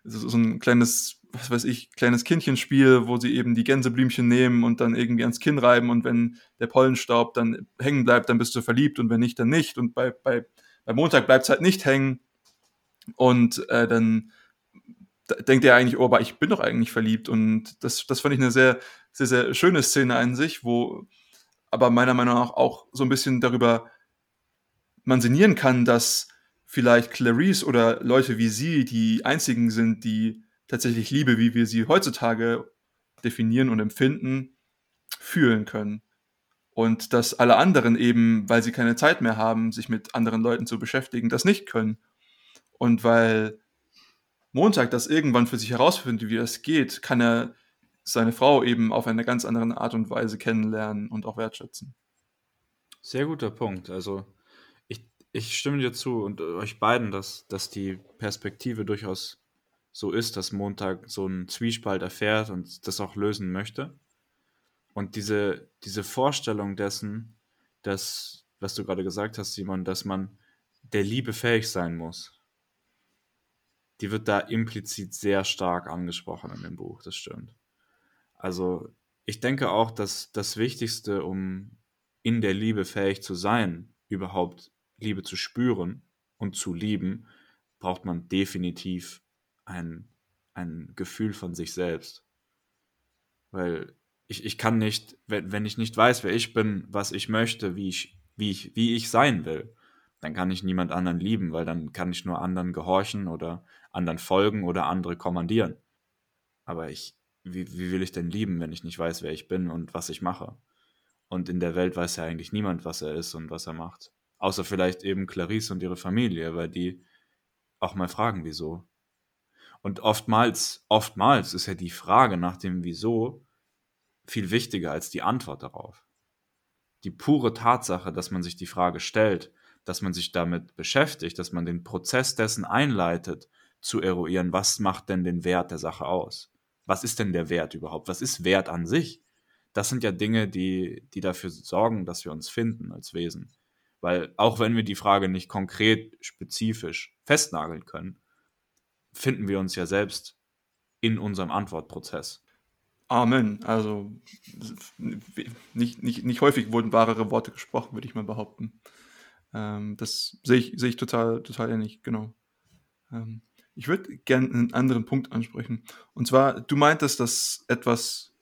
so ein kleines, was weiß ich, kleines Kindchenspiel, wo sie eben die Gänseblümchen nehmen und dann irgendwie ans Kinn reiben und wenn der Pollenstaub dann hängen bleibt, dann bist du verliebt und wenn nicht, dann nicht. Und bei, bei, bei Montag bleibt es halt nicht hängen. Und äh, dann denkt er eigentlich, oh, aber ich bin doch eigentlich verliebt. Und das, das fand ich eine sehr, sehr, sehr schöne Szene an sich, wo aber meiner Meinung nach auch so ein bisschen darüber man sinnieren kann, dass vielleicht Clarice oder Leute wie sie die einzigen sind, die tatsächlich Liebe, wie wir sie heutzutage definieren und empfinden, fühlen können. Und dass alle anderen eben, weil sie keine Zeit mehr haben, sich mit anderen Leuten zu beschäftigen, das nicht können. Und weil Montag das irgendwann für sich herausfindet, wie das geht, kann er seine Frau eben auf eine ganz andere Art und Weise kennenlernen und auch wertschätzen. Sehr guter Punkt. Also ich stimme dir zu und äh, euch beiden, dass, dass die Perspektive durchaus so ist, dass Montag so einen Zwiespalt erfährt und das auch lösen möchte. Und diese, diese Vorstellung dessen, dass, was du gerade gesagt hast, Simon, dass man der Liebe fähig sein muss, die wird da implizit sehr stark angesprochen in dem Buch, das stimmt. Also ich denke auch, dass das Wichtigste, um in der Liebe fähig zu sein, überhaupt Liebe zu spüren und zu lieben, braucht man definitiv ein, ein Gefühl von sich selbst. Weil ich, ich kann nicht, wenn, wenn ich nicht weiß, wer ich bin, was ich möchte, wie ich, wie ich, wie ich sein will, dann kann ich niemand anderen lieben, weil dann kann ich nur anderen gehorchen oder anderen folgen oder andere kommandieren. Aber ich, wie, wie will ich denn lieben, wenn ich nicht weiß, wer ich bin und was ich mache? Und in der Welt weiß ja eigentlich niemand, was er ist und was er macht. Außer vielleicht eben Clarice und ihre Familie, weil die auch mal fragen, wieso. Und oftmals, oftmals ist ja die Frage nach dem Wieso viel wichtiger als die Antwort darauf. Die pure Tatsache, dass man sich die Frage stellt, dass man sich damit beschäftigt, dass man den Prozess dessen einleitet, zu eruieren, was macht denn den Wert der Sache aus? Was ist denn der Wert überhaupt? Was ist Wert an sich? Das sind ja Dinge, die, die dafür sorgen, dass wir uns finden als Wesen. Weil auch wenn wir die Frage nicht konkret, spezifisch festnageln können, finden wir uns ja selbst in unserem Antwortprozess. Amen. Also nicht, nicht, nicht häufig wurden wahrere Worte gesprochen, würde ich mal behaupten. Ähm, das sehe ich, sehe ich total, total ähnlich, genau. Ähm, ich würde gerne einen anderen Punkt ansprechen. Und zwar, du meintest, dass etwas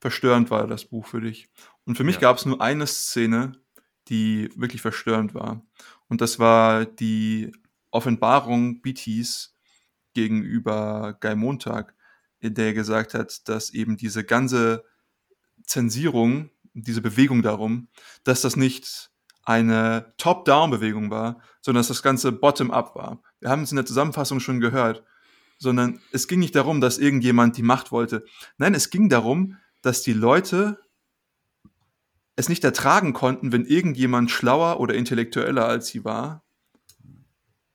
verstörend war, das Buch für dich. Und für mich ja. gab es nur eine Szene, die wirklich verstörend war. Und das war die Offenbarung BTs gegenüber Guy Montag, in der er gesagt hat, dass eben diese ganze Zensierung, diese Bewegung darum, dass das nicht eine Top-Down-Bewegung war, sondern dass das Ganze Bottom-up war. Wir haben es in der Zusammenfassung schon gehört, sondern es ging nicht darum, dass irgendjemand die Macht wollte. Nein, es ging darum, dass die Leute es nicht ertragen konnten, wenn irgendjemand schlauer oder intellektueller als sie war.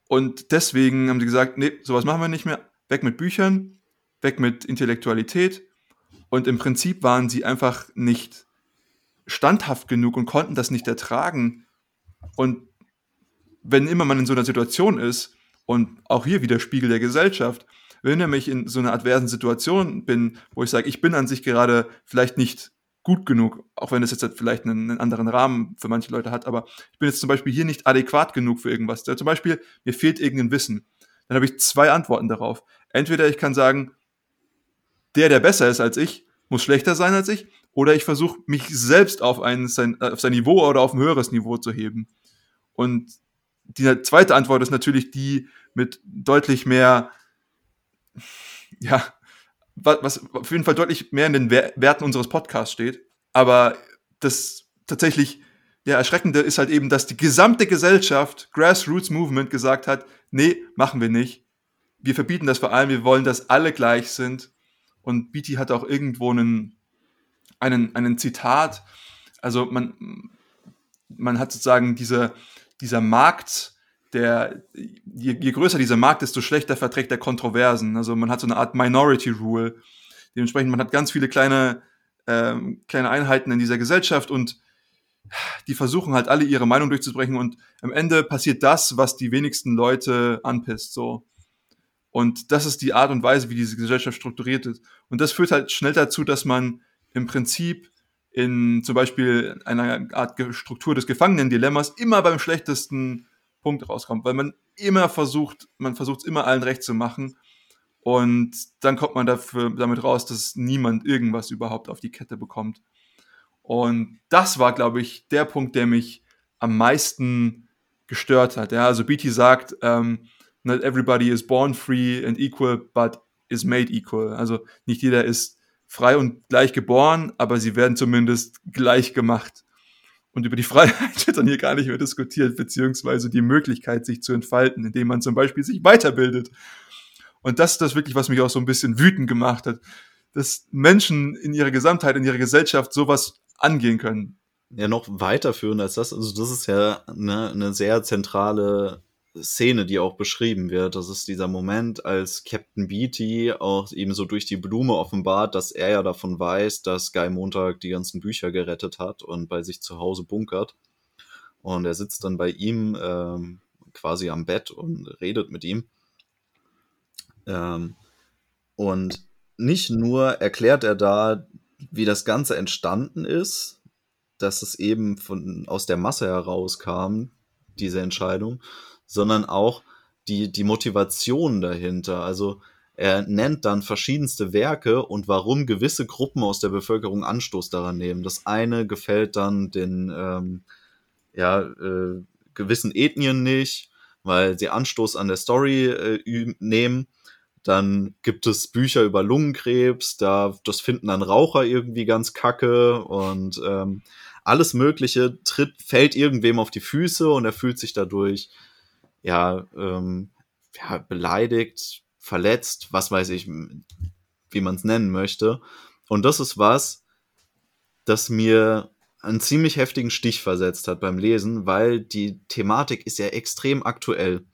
Und deswegen haben sie gesagt, nee, sowas machen wir nicht mehr. Weg mit Büchern, weg mit Intellektualität Und im Prinzip waren sie einfach nicht standhaft genug und konnten das nicht ertragen. Und wenn immer man in so einer Situation ist, und auch hier wieder Spiegel der Gesellschaft, wenn ich in so einer adversen Situation bin, wo ich sage, ich bin an sich gerade vielleicht nicht gut genug, auch wenn es jetzt vielleicht einen, einen, anderen Rahmen für manche Leute hat, aber ich bin jetzt zum Beispiel hier nicht adäquat genug für irgendwas. Zum Beispiel, mir fehlt irgendein Wissen. Dann habe ich zwei Antworten darauf. Entweder ich kann sagen, der, der besser ist als ich, muss schlechter sein als ich, oder ich versuche mich selbst auf, ein, sein, auf sein Niveau oder auf ein höheres Niveau zu heben. Und die zweite Antwort ist natürlich die mit deutlich mehr, ja, was auf jeden Fall deutlich mehr in den Werten unseres Podcasts steht. Aber das tatsächlich der Erschreckende ist halt eben, dass die gesamte Gesellschaft, Grassroots Movement, gesagt hat, nee, machen wir nicht. Wir verbieten das vor allem, wir wollen, dass alle gleich sind. Und Beatty hat auch irgendwo einen, einen, einen Zitat, also man, man hat sozusagen diese, dieser Markt, der, je, je größer dieser Markt, desto schlechter verträgt er Kontroversen. Also man hat so eine Art Minority Rule. Dementsprechend, man hat ganz viele kleine, ähm, kleine Einheiten in dieser Gesellschaft und die versuchen halt alle ihre Meinung durchzubrechen und am Ende passiert das, was die wenigsten Leute anpisst, so. Und das ist die Art und Weise, wie diese Gesellschaft strukturiert ist. Und das führt halt schnell dazu, dass man im Prinzip in zum Beispiel einer Art Struktur des Gefangenen-Dilemmas immer beim schlechtesten Punkt rauskommt, weil man immer versucht, man versucht es immer allen recht zu machen und dann kommt man dafür, damit raus, dass niemand irgendwas überhaupt auf die Kette bekommt. Und das war, glaube ich, der Punkt, der mich am meisten gestört hat. Ja, also BT sagt, ähm, not everybody is born free and equal, but is made equal. Also nicht jeder ist frei und gleich geboren, aber sie werden zumindest gleich gemacht. Und über die Freiheit wird dann hier gar nicht mehr diskutiert, beziehungsweise die Möglichkeit, sich zu entfalten, indem man zum Beispiel sich weiterbildet. Und das ist das wirklich, was mich auch so ein bisschen wütend gemacht hat, dass Menschen in ihrer Gesamtheit, in ihrer Gesellschaft sowas angehen können. Ja, noch weiterführen als das. Also, das ist ja eine, eine sehr zentrale Szene, die auch beschrieben wird. Das ist dieser Moment, als Captain Beatty auch eben so durch die Blume offenbart, dass er ja davon weiß, dass Guy Montag die ganzen Bücher gerettet hat und bei sich zu Hause bunkert. Und er sitzt dann bei ihm ähm, quasi am Bett und redet mit ihm. Ähm, und nicht nur erklärt er da, wie das Ganze entstanden ist, dass es eben von, aus der Masse herauskam, diese Entscheidung, sondern auch die, die Motivation dahinter. Also er nennt dann verschiedenste Werke und warum gewisse Gruppen aus der Bevölkerung Anstoß daran nehmen. Das eine gefällt dann den ähm, ja, äh, gewissen Ethnien nicht, weil sie Anstoß an der Story äh, nehmen. Dann gibt es Bücher über Lungenkrebs, da das finden dann Raucher irgendwie ganz kacke und ähm, alles Mögliche tritt, fällt irgendwem auf die Füße und er fühlt sich dadurch ja, ähm, ja, beleidigt, verletzt, was weiß ich, wie man es nennen möchte. Und das ist was, das mir einen ziemlich heftigen Stich versetzt hat beim Lesen, weil die Thematik ist ja extrem aktuell.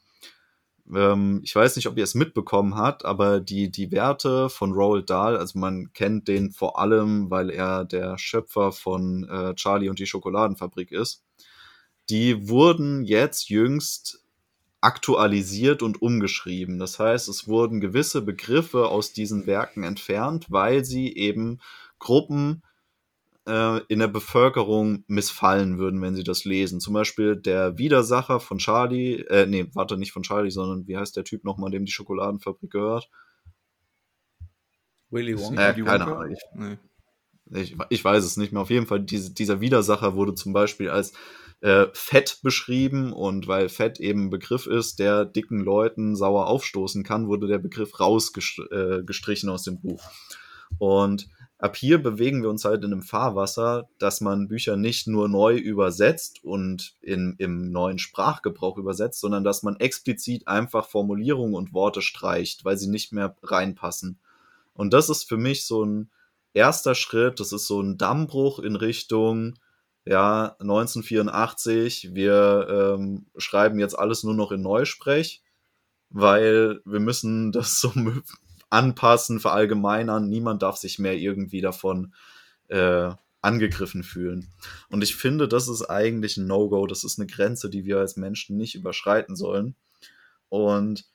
Ähm, ich weiß nicht, ob ihr es mitbekommen habt, aber die, die Werte von Roald Dahl, also man kennt den vor allem, weil er der Schöpfer von äh, Charlie und die Schokoladenfabrik ist. Die wurden jetzt jüngst aktualisiert und umgeschrieben. Das heißt, es wurden gewisse Begriffe aus diesen Werken entfernt, weil sie eben Gruppen äh, in der Bevölkerung missfallen würden, wenn sie das lesen. Zum Beispiel der Widersacher von Charlie, äh, nee, warte, nicht von Charlie, sondern wie heißt der Typ nochmal, dem die Schokoladenfabrik gehört? Willy Wonka? Äh, keine Ahnung. Ich, nee. ich, ich, weiß es nicht mehr. Auf jeden Fall, diese, dieser Widersacher wurde zum Beispiel als äh, Fett beschrieben und weil Fett eben ein Begriff ist, der dicken Leuten sauer aufstoßen kann, wurde der Begriff rausgestrichen äh, aus dem Buch. Und ab hier bewegen wir uns halt in einem Fahrwasser, dass man Bücher nicht nur neu übersetzt und in, im neuen Sprachgebrauch übersetzt, sondern dass man explizit einfach Formulierungen und Worte streicht, weil sie nicht mehr reinpassen. Und das ist für mich so ein erster Schritt, das ist so ein Dammbruch in Richtung, ja, 1984, wir ähm, schreiben jetzt alles nur noch in Neusprech, weil wir müssen das so anpassen, verallgemeinern. Niemand darf sich mehr irgendwie davon äh, angegriffen fühlen. Und ich finde, das ist eigentlich ein No-Go. Das ist eine Grenze, die wir als Menschen nicht überschreiten sollen. Und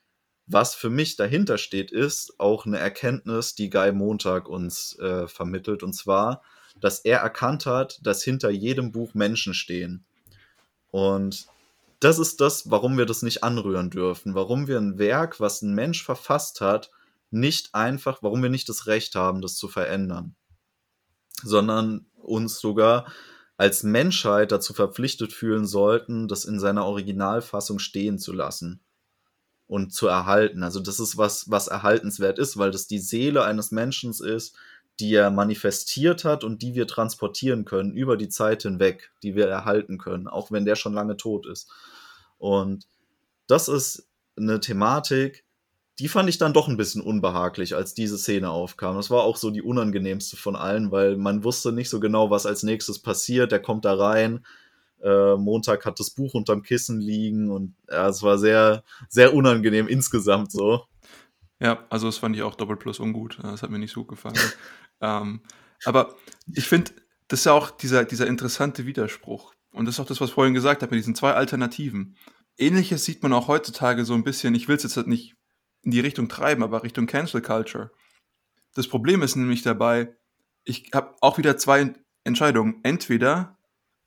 was für mich dahinter steht, ist auch eine Erkenntnis, die Guy Montag uns äh, vermittelt. Und zwar, dass er erkannt hat, dass hinter jedem Buch Menschen stehen. Und das ist das, warum wir das nicht anrühren dürfen. Warum wir ein Werk, was ein Mensch verfasst hat, nicht einfach, warum wir nicht das Recht haben, das zu verändern. Sondern uns sogar als Menschheit dazu verpflichtet fühlen sollten, das in seiner Originalfassung stehen zu lassen und zu erhalten. Also das ist was, was erhaltenswert ist, weil das die Seele eines Menschen ist, die er manifestiert hat und die wir transportieren können über die Zeit hinweg, die wir erhalten können, auch wenn der schon lange tot ist. Und das ist eine Thematik, die fand ich dann doch ein bisschen unbehaglich, als diese Szene aufkam. Das war auch so die unangenehmste von allen, weil man wusste nicht so genau, was als nächstes passiert. Der kommt da rein. Äh, Montag hat das Buch unterm Kissen liegen und ja, es war sehr, sehr unangenehm insgesamt so. Ja, also das fand ich auch doppelt plus ungut. Das hat mir nicht so gefallen. ähm, aber ich finde, das ist ja auch dieser, dieser interessante Widerspruch. Und das ist auch das, was ich vorhin gesagt habe, mit diesen zwei Alternativen. Ähnliches sieht man auch heutzutage so ein bisschen, ich will es jetzt halt nicht in die Richtung treiben, aber Richtung Cancel Culture. Das Problem ist nämlich dabei, ich habe auch wieder zwei Entscheidungen. Entweder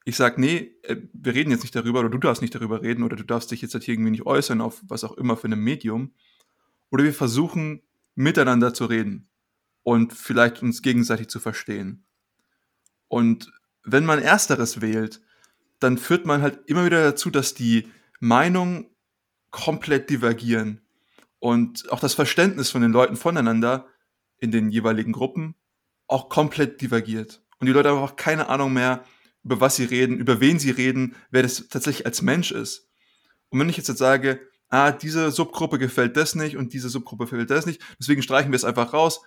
ich sage, nee, äh, wir reden jetzt nicht darüber oder du darfst nicht darüber reden oder du darfst dich jetzt halt irgendwie nicht äußern auf was auch immer für ein Medium. Oder wir versuchen miteinander zu reden und vielleicht uns gegenseitig zu verstehen. Und wenn man ersteres wählt, dann führt man halt immer wieder dazu, dass die Meinungen komplett divergieren und auch das Verständnis von den Leuten voneinander in den jeweiligen Gruppen auch komplett divergiert. Und die Leute haben auch keine Ahnung mehr, über was sie reden, über wen sie reden, wer das tatsächlich als Mensch ist. Und wenn ich jetzt, jetzt sage, ah, diese Subgruppe gefällt das nicht und diese Subgruppe gefällt das nicht, deswegen streichen wir es einfach raus.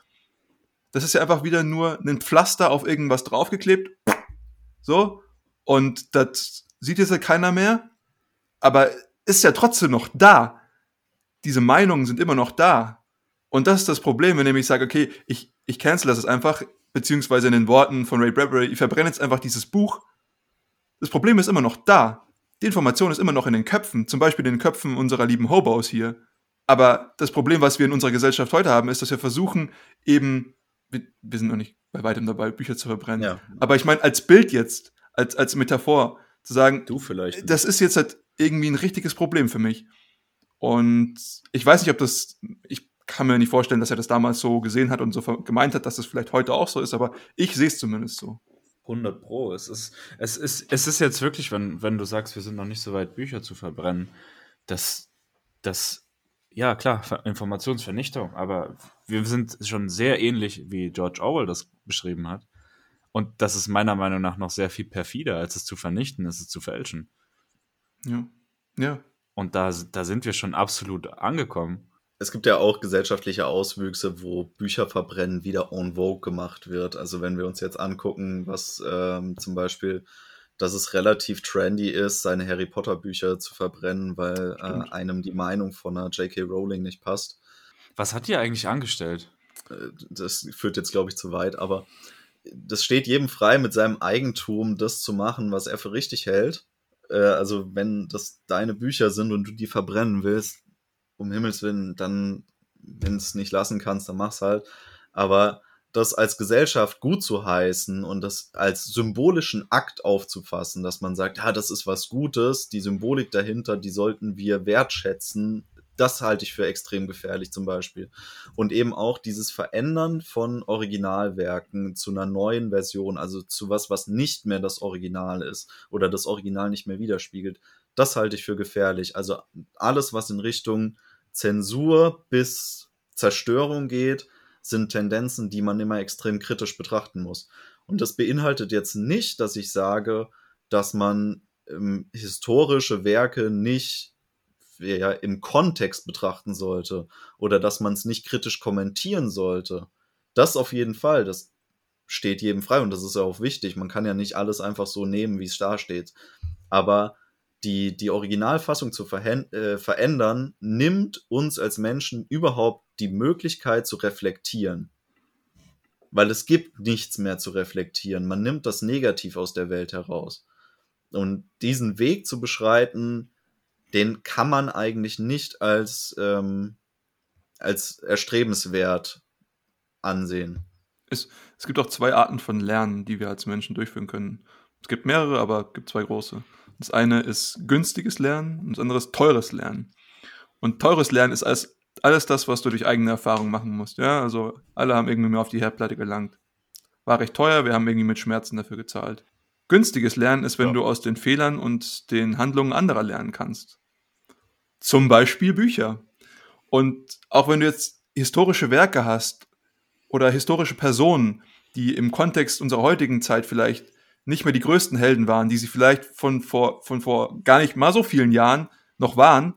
Das ist ja einfach wieder nur ein Pflaster auf irgendwas draufgeklebt. So. Und das sieht jetzt ja keiner mehr. Aber ist ja trotzdem noch da diese Meinungen sind immer noch da. Und das ist das Problem, wenn ich sage, okay, ich, ich cancel das jetzt einfach, beziehungsweise in den Worten von Ray Bradbury, ich verbrenne jetzt einfach dieses Buch. Das Problem ist immer noch da. Die Information ist immer noch in den Köpfen, zum Beispiel in den Köpfen unserer lieben Hobos hier. Aber das Problem, was wir in unserer Gesellschaft heute haben, ist, dass wir versuchen, eben, wir, wir sind noch nicht bei weitem dabei, Bücher zu verbrennen. Ja. Aber ich meine, als Bild jetzt, als, als Metaphor, zu sagen, du vielleicht. Das ist jetzt halt irgendwie ein richtiges Problem für mich. Und ich weiß nicht, ob das, ich kann mir nicht vorstellen, dass er das damals so gesehen hat und so gemeint hat, dass das vielleicht heute auch so ist, aber ich sehe es zumindest so. 100 Pro. Es ist, es ist, es ist jetzt wirklich, wenn, wenn du sagst, wir sind noch nicht so weit, Bücher zu verbrennen, dass das, ja klar, Informationsvernichtung, aber wir sind schon sehr ähnlich, wie George Orwell das beschrieben hat. Und das ist meiner Meinung nach noch sehr viel perfider, als es zu vernichten, ist es zu fälschen. Ja. Ja, und da, da sind wir schon absolut angekommen. Es gibt ja auch gesellschaftliche Auswüchse, wo Bücherverbrennen wieder en vogue gemacht wird. Also wenn wir uns jetzt angucken, was ähm, zum Beispiel, dass es relativ trendy ist, seine Harry Potter Bücher zu verbrennen, weil äh, einem die Meinung von einer J.K. Rowling nicht passt. Was hat die eigentlich angestellt? Äh, das führt jetzt, glaube ich, zu weit, aber das steht jedem frei, mit seinem Eigentum das zu machen, was er für richtig hält äh, also wenn das deine Bücher sind und du die verbrennen willst, um Himmels Willen, dann, wenn es nicht lassen kannst, dann mach's halt. Aber das als Gesellschaft gut zu heißen und das als symbolischen Akt aufzufassen, dass man sagt, ja, das ist was Gutes, die Symbolik dahinter, die sollten wir wertschätzen, das halte ich für extrem gefährlich zum Beispiel. Und eben auch dieses Verändern von Originalwerken zu einer neuen Version, also zu was, was nicht mehr das Original ist oder das Original nicht mehr widerspiegelt, das halte ich für gefährlich. Also alles, was in Richtung Zensur bis Zerstörung geht, sind Tendenzen, die man immer extrem kritisch betrachten muss. Und das beinhaltet jetzt nicht, dass ich sage, dass man ähm, historische Werke nicht ja im Kontext betrachten sollte oder dass man es nicht kritisch kommentieren sollte. Das auf jeden Fall, das steht jedem frei und das ist ja auch wichtig. Man kann ja nicht alles einfach so nehmen, wie es da steht. Aber die, die Originalfassung zu äh, verändern, nimmt uns als Menschen überhaupt die Möglichkeit zu reflektieren. Weil es gibt nichts mehr zu reflektieren. Man nimmt das Negativ aus der Welt heraus. Und diesen Weg zu beschreiten, den kann man eigentlich nicht als, ähm, als erstrebenswert ansehen. Es, es gibt auch zwei Arten von Lernen, die wir als Menschen durchführen können. Es gibt mehrere, aber es gibt zwei große. Das eine ist günstiges Lernen und das andere ist teures Lernen. Und teures Lernen ist alles, alles das, was du durch eigene Erfahrung machen musst. Ja, also alle haben irgendwie mehr auf die Herdplatte gelangt. War recht teuer, wir haben irgendwie mit Schmerzen dafür gezahlt. Günstiges Lernen ist, wenn ja. du aus den Fehlern und den Handlungen anderer lernen kannst. Zum Beispiel Bücher. Und auch wenn du jetzt historische Werke hast oder historische Personen, die im Kontext unserer heutigen Zeit vielleicht nicht mehr die größten Helden waren, die sie vielleicht von vor, von vor gar nicht mal so vielen Jahren noch waren.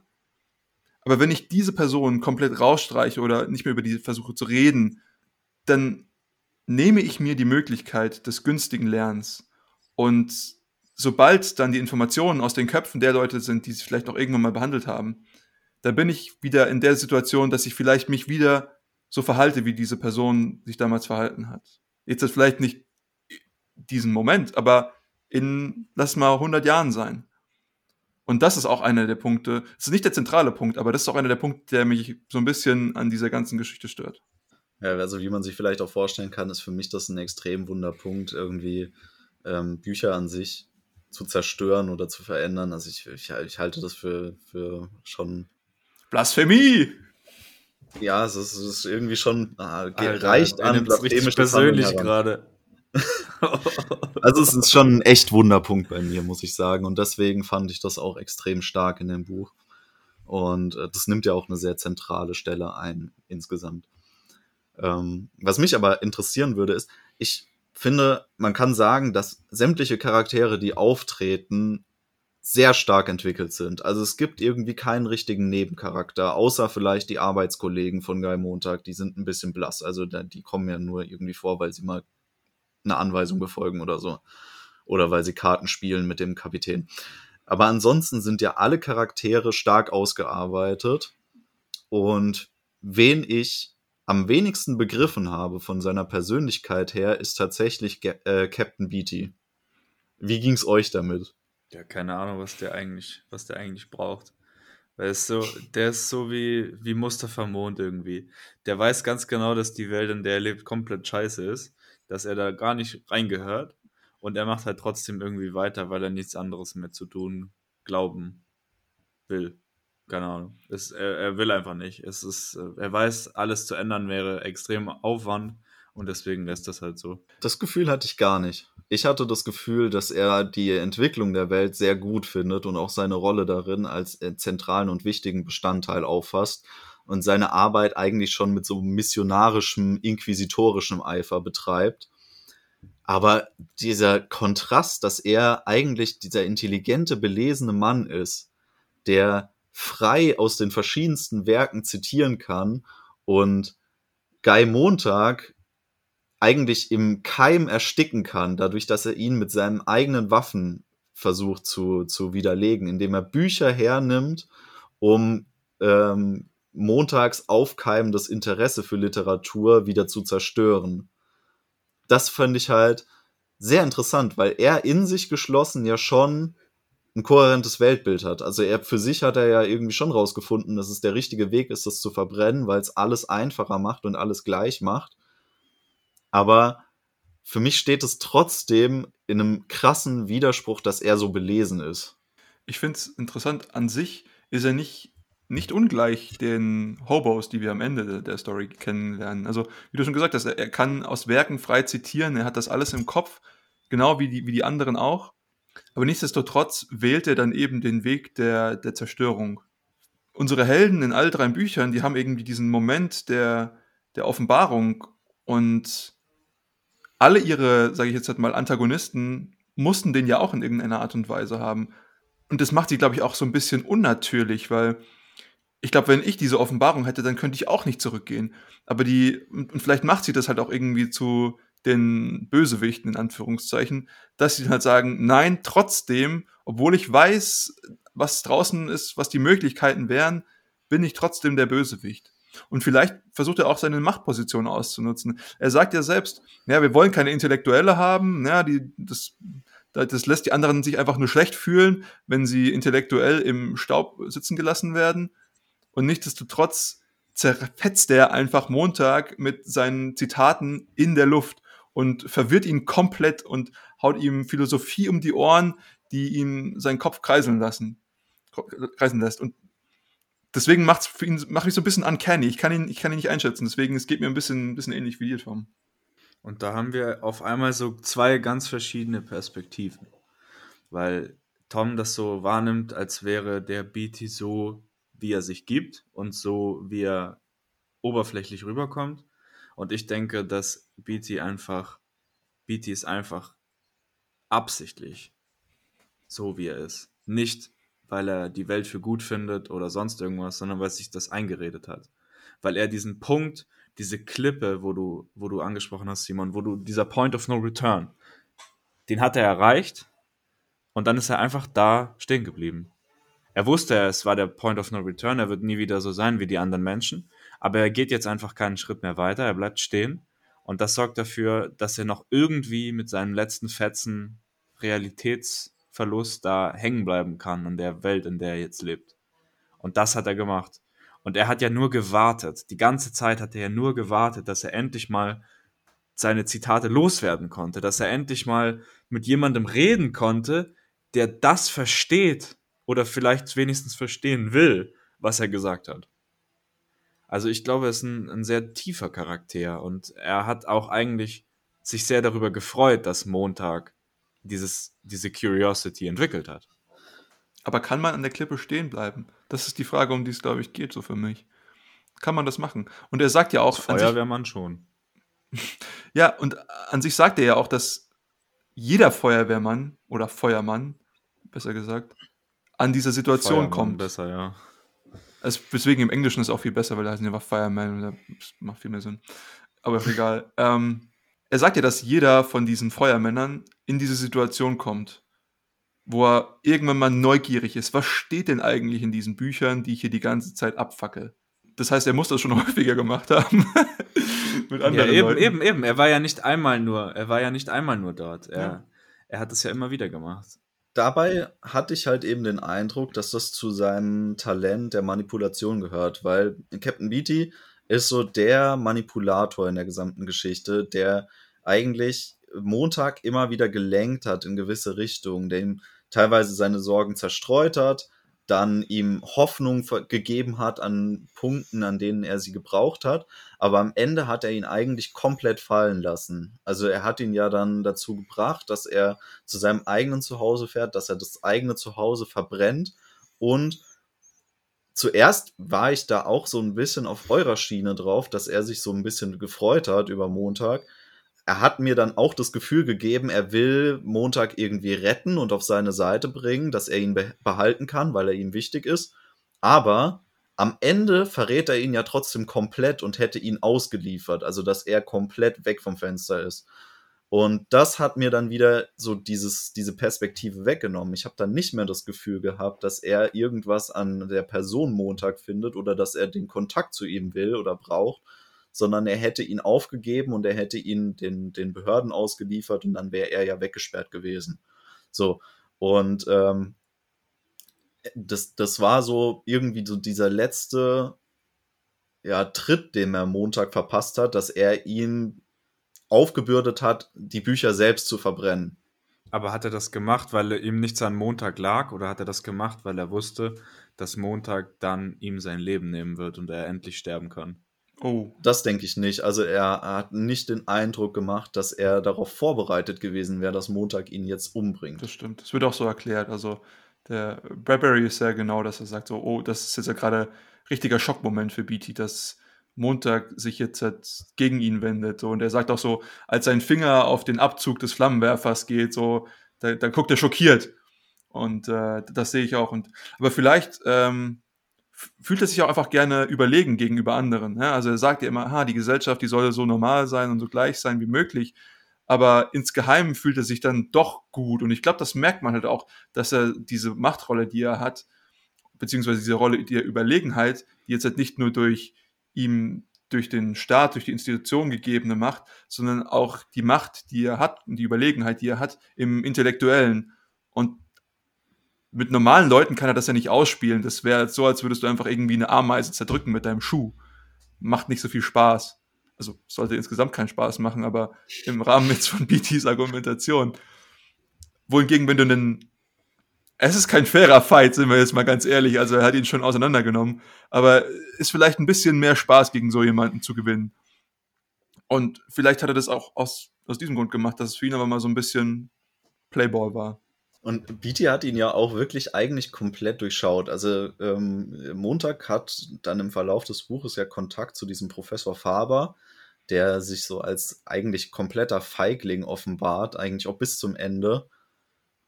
Aber wenn ich diese Person komplett rausstreiche oder nicht mehr über die versuche zu reden, dann nehme ich mir die Möglichkeit des günstigen Lernens. Und sobald dann die Informationen aus den Köpfen der Leute sind, die sie vielleicht noch irgendwann mal behandelt haben, dann bin ich wieder in der Situation, dass ich vielleicht mich wieder so verhalte, wie diese Person sich damals verhalten hat. Jetzt ist vielleicht nicht diesen Moment, aber in, lass mal 100 Jahren sein. Und das ist auch einer der Punkte, das ist nicht der zentrale Punkt, aber das ist auch einer der Punkte, der mich so ein bisschen an dieser ganzen Geschichte stört. Ja, also wie man sich vielleicht auch vorstellen kann, ist für mich das ein extrem Wunderpunkt, irgendwie ähm, Bücher an sich zu zerstören oder zu verändern. Also ich, ich, ich halte das für, für schon. Blasphemie! Ja, es ist, es ist irgendwie schon ah, Alter, reicht an blasphemisch persönlich gerade. also es ist schon ein echt Wunderpunkt bei mir, muss ich sagen. Und deswegen fand ich das auch extrem stark in dem Buch. Und äh, das nimmt ja auch eine sehr zentrale Stelle ein insgesamt. Ähm, was mich aber interessieren würde, ist, ich finde, man kann sagen, dass sämtliche Charaktere, die auftreten, sehr stark entwickelt sind. Also es gibt irgendwie keinen richtigen Nebencharakter, außer vielleicht die Arbeitskollegen von Guy Montag, die sind ein bisschen blass. Also die kommen ja nur irgendwie vor, weil sie mal eine Anweisung befolgen oder so. Oder weil sie Karten spielen mit dem Kapitän. Aber ansonsten sind ja alle Charaktere stark ausgearbeitet. Und wen ich am wenigsten begriffen habe von seiner Persönlichkeit her, ist tatsächlich äh, Captain Beatty. Wie ging's euch damit? Ja, keine Ahnung, was der eigentlich, was der eigentlich braucht. Weil so, der ist so wie, wie Mustafa Mond irgendwie. Der weiß ganz genau, dass die Welt, in der er lebt, komplett scheiße ist dass er da gar nicht reingehört. Und er macht halt trotzdem irgendwie weiter, weil er nichts anderes mehr zu tun glauben will. Keine Ahnung. Es, er, er, will einfach nicht. Es ist, äh, er weiß, alles zu ändern wäre extrem Aufwand und deswegen lässt das halt so. Das Gefühl hatte ich gar nicht. Ich hatte das Gefühl, dass er die Entwicklung der Welt sehr gut findet und auch seine Rolle darin als äh, zentralen und wichtigen Bestandteil auffasst und seine Arbeit eigentlich schon mit so missionarischem, inquisitorischem Eifer betreibt. Aber dieser Kontrast, dass er eigentlich dieser intelligente, belesene Mann ist, der frei aus den verschiedensten Werken zitieren kann und Guy Montag eigentlich im Keim ersticken kann, dadurch, dass er ihn mit seinen eigenen Waffen versucht zu, zu widerlegen, indem er Bücher hernimmt, um ähm, montags aufkeimendes Interesse für Literatur wieder zu zerstören. Das fand ich halt sehr interessant, weil er in sich geschlossen ja schon ein kohärentes Weltbild hat. Also er für sich hat er ja irgendwie schon rausgefunden, dass es der richtige Weg ist, das zu verbrennen, weil es alles einfacher macht und alles gleich macht. Aber für mich steht es trotzdem in einem krassen Widerspruch, dass er so belesen ist. Ich finde es interessant, an sich ist er nicht nicht ungleich den Hobos, die wir am Ende der Story kennenlernen. Also, wie du schon gesagt hast, er kann aus Werken frei zitieren, er hat das alles im Kopf, genau wie die, wie die anderen auch. Aber nichtsdestotrotz wählt er dann eben den Weg der, der Zerstörung. Unsere Helden in all drei Büchern, die haben irgendwie diesen Moment der, der Offenbarung und alle ihre, sage ich jetzt halt mal, Antagonisten mussten den ja auch in irgendeiner Art und Weise haben. Und das macht sie, glaube ich, auch so ein bisschen unnatürlich, weil ich glaube, wenn ich diese Offenbarung hätte, dann könnte ich auch nicht zurückgehen. Aber die, und vielleicht macht sie das halt auch irgendwie zu den Bösewichten, in Anführungszeichen, dass sie halt sagen, nein, trotzdem, obwohl ich weiß, was draußen ist, was die Möglichkeiten wären, bin ich trotzdem der Bösewicht. Und vielleicht versucht er auch seine Machtposition auszunutzen. Er sagt ja selbst, ja, wir wollen keine Intellektuelle haben, ja, die, das, das lässt die anderen sich einfach nur schlecht fühlen, wenn sie intellektuell im Staub sitzen gelassen werden. Und nichtsdestotrotz zerfetzt er einfach Montag mit seinen Zitaten in der Luft und verwirrt ihn komplett und haut ihm Philosophie um die Ohren, die ihn seinen Kopf kreiseln lassen, kreisen lässt. Und deswegen macht's für ihn, macht mich so ein bisschen uncanny. Ich kann ihn, ich kann ihn nicht einschätzen. Deswegen, es geht mir ein bisschen, ein bisschen ähnlich wie dir, Tom. Und da haben wir auf einmal so zwei ganz verschiedene Perspektiven. Weil Tom das so wahrnimmt, als wäre der Beatty so, wie er sich gibt und so, wie er oberflächlich rüberkommt. Und ich denke, dass Beatty einfach, Beatty ist einfach absichtlich so, wie er ist. Nicht, weil er die Welt für gut findet oder sonst irgendwas, sondern weil sich das eingeredet hat. Weil er diesen Punkt, diese Klippe, wo du, wo du angesprochen hast, Simon, wo du, dieser Point of No Return, den hat er erreicht und dann ist er einfach da stehen geblieben. Er wusste, es war der Point of No Return, er wird nie wieder so sein wie die anderen Menschen, aber er geht jetzt einfach keinen Schritt mehr weiter, er bleibt stehen und das sorgt dafür, dass er noch irgendwie mit seinem letzten Fetzen Realitäts Verlust da hängen bleiben kann in der Welt, in der er jetzt lebt. Und das hat er gemacht. Und er hat ja nur gewartet. Die ganze Zeit hat er ja nur gewartet, dass er endlich mal seine Zitate loswerden konnte, dass er endlich mal mit jemandem reden konnte, der das versteht oder vielleicht wenigstens verstehen will, was er gesagt hat. Also ich glaube, er ist ein, ein sehr tiefer Charakter und er hat auch eigentlich sich sehr darüber gefreut, dass Montag dieses, diese Curiosity entwickelt hat. Aber kann man an der Klippe stehen bleiben? Das ist die Frage, um die es, glaube ich, geht, so für mich. Kann man das machen? Und er sagt ja auch. Feuerwehrmann sich, schon. ja, und an sich sagt er ja auch, dass jeder Feuerwehrmann oder Feuermann, besser gesagt, an dieser Situation Feuermann kommt. Besser, ja. Also, deswegen im Englischen ist es auch viel besser, weil da heißt ja Fireman und das macht viel mehr Sinn. Aber egal. ähm, er sagt ja, dass jeder von diesen Feuermännern in diese Situation kommt, wo er irgendwann mal neugierig ist. Was steht denn eigentlich in diesen Büchern, die ich hier die ganze Zeit abfackel? Das heißt, er muss das schon häufiger gemacht haben. Mit anderen ja, eben, Leuten. eben, eben. Er war ja nicht einmal nur, er war ja nicht einmal nur dort. Er, ja. er hat es ja immer wieder gemacht. Dabei hatte ich halt eben den Eindruck, dass das zu seinem Talent der Manipulation gehört, weil Captain Beatty ist so der Manipulator in der gesamten Geschichte, der eigentlich Montag immer wieder gelenkt hat in gewisse Richtungen, der ihm teilweise seine Sorgen zerstreut hat, dann ihm Hoffnung gegeben hat an Punkten, an denen er sie gebraucht hat. Aber am Ende hat er ihn eigentlich komplett fallen lassen. Also er hat ihn ja dann dazu gebracht, dass er zu seinem eigenen Zuhause fährt, dass er das eigene Zuhause verbrennt und zuerst war ich da auch so ein bisschen auf eurer Schiene drauf, dass er sich so ein bisschen gefreut hat über Montag. Er hat mir dann auch das Gefühl gegeben, er will Montag irgendwie retten und auf seine Seite bringen, dass er ihn behalten kann, weil er ihm wichtig ist. Aber am Ende verrät er ihn ja trotzdem komplett und hätte ihn ausgeliefert, also dass er komplett weg vom Fenster ist. Und das hat mir dann wieder so dieses, diese Perspektive weggenommen. Ich habe dann nicht mehr das Gefühl gehabt, dass er irgendwas an der Person Montag findet oder dass er den Kontakt zu ihm will oder braucht, sondern er hätte ihn aufgegeben und er hätte ihn den, den Behörden ausgeliefert und dann wäre er ja weggesperrt gewesen. So, und ähm, das, das war so irgendwie so dieser letzte ja, Tritt, den er Montag verpasst hat, dass er ihn aufgebürdet hat, die Bücher selbst zu verbrennen. Aber hat er das gemacht, weil ihm nichts an Montag lag, oder hat er das gemacht, weil er wusste, dass Montag dann ihm sein Leben nehmen wird und er endlich sterben kann? Oh. Das denke ich nicht. Also er hat nicht den Eindruck gemacht, dass er darauf vorbereitet gewesen wäre, dass Montag ihn jetzt umbringt. Das stimmt. Das wird auch so erklärt. Also der Bradbury ist sehr genau, dass er sagt so, oh, das ist jetzt ja gerade richtiger Schockmoment für Beatty, dass Montag sich jetzt halt gegen ihn wendet. So. Und er sagt auch so, als sein Finger auf den Abzug des Flammenwerfers geht, so, da, dann guckt er schockiert. Und äh, das sehe ich auch. Und, aber vielleicht ähm, fühlt er sich auch einfach gerne überlegen gegenüber anderen. Ja? Also er sagt ja immer, ha, die Gesellschaft, die soll so normal sein und so gleich sein wie möglich. Aber insgeheim fühlt er sich dann doch gut. Und ich glaube, das merkt man halt auch, dass er diese Machtrolle, die er hat, beziehungsweise diese Rolle der Überlegenheit, die jetzt halt nicht nur durch ihm durch den Staat, durch die Institution gegebene Macht, sondern auch die Macht, die er hat und die Überlegenheit, die er hat im Intellektuellen. Und mit normalen Leuten kann er das ja nicht ausspielen. Das wäre so, als würdest du einfach irgendwie eine Ameise zerdrücken mit deinem Schuh. Macht nicht so viel Spaß. Also sollte insgesamt keinen Spaß machen, aber im Rahmen jetzt von BTs Argumentation. Wohingegen, wenn du einen es ist kein fairer Fight, sind wir jetzt mal ganz ehrlich. Also er hat ihn schon auseinandergenommen. Aber ist vielleicht ein bisschen mehr Spaß, gegen so jemanden zu gewinnen. Und vielleicht hat er das auch aus, aus diesem Grund gemacht, dass es für ihn aber mal so ein bisschen Playball war. Und Beatty hat ihn ja auch wirklich eigentlich komplett durchschaut. Also ähm, Montag hat dann im Verlauf des Buches ja Kontakt zu diesem Professor Faber, der sich so als eigentlich kompletter Feigling offenbart, eigentlich auch bis zum Ende.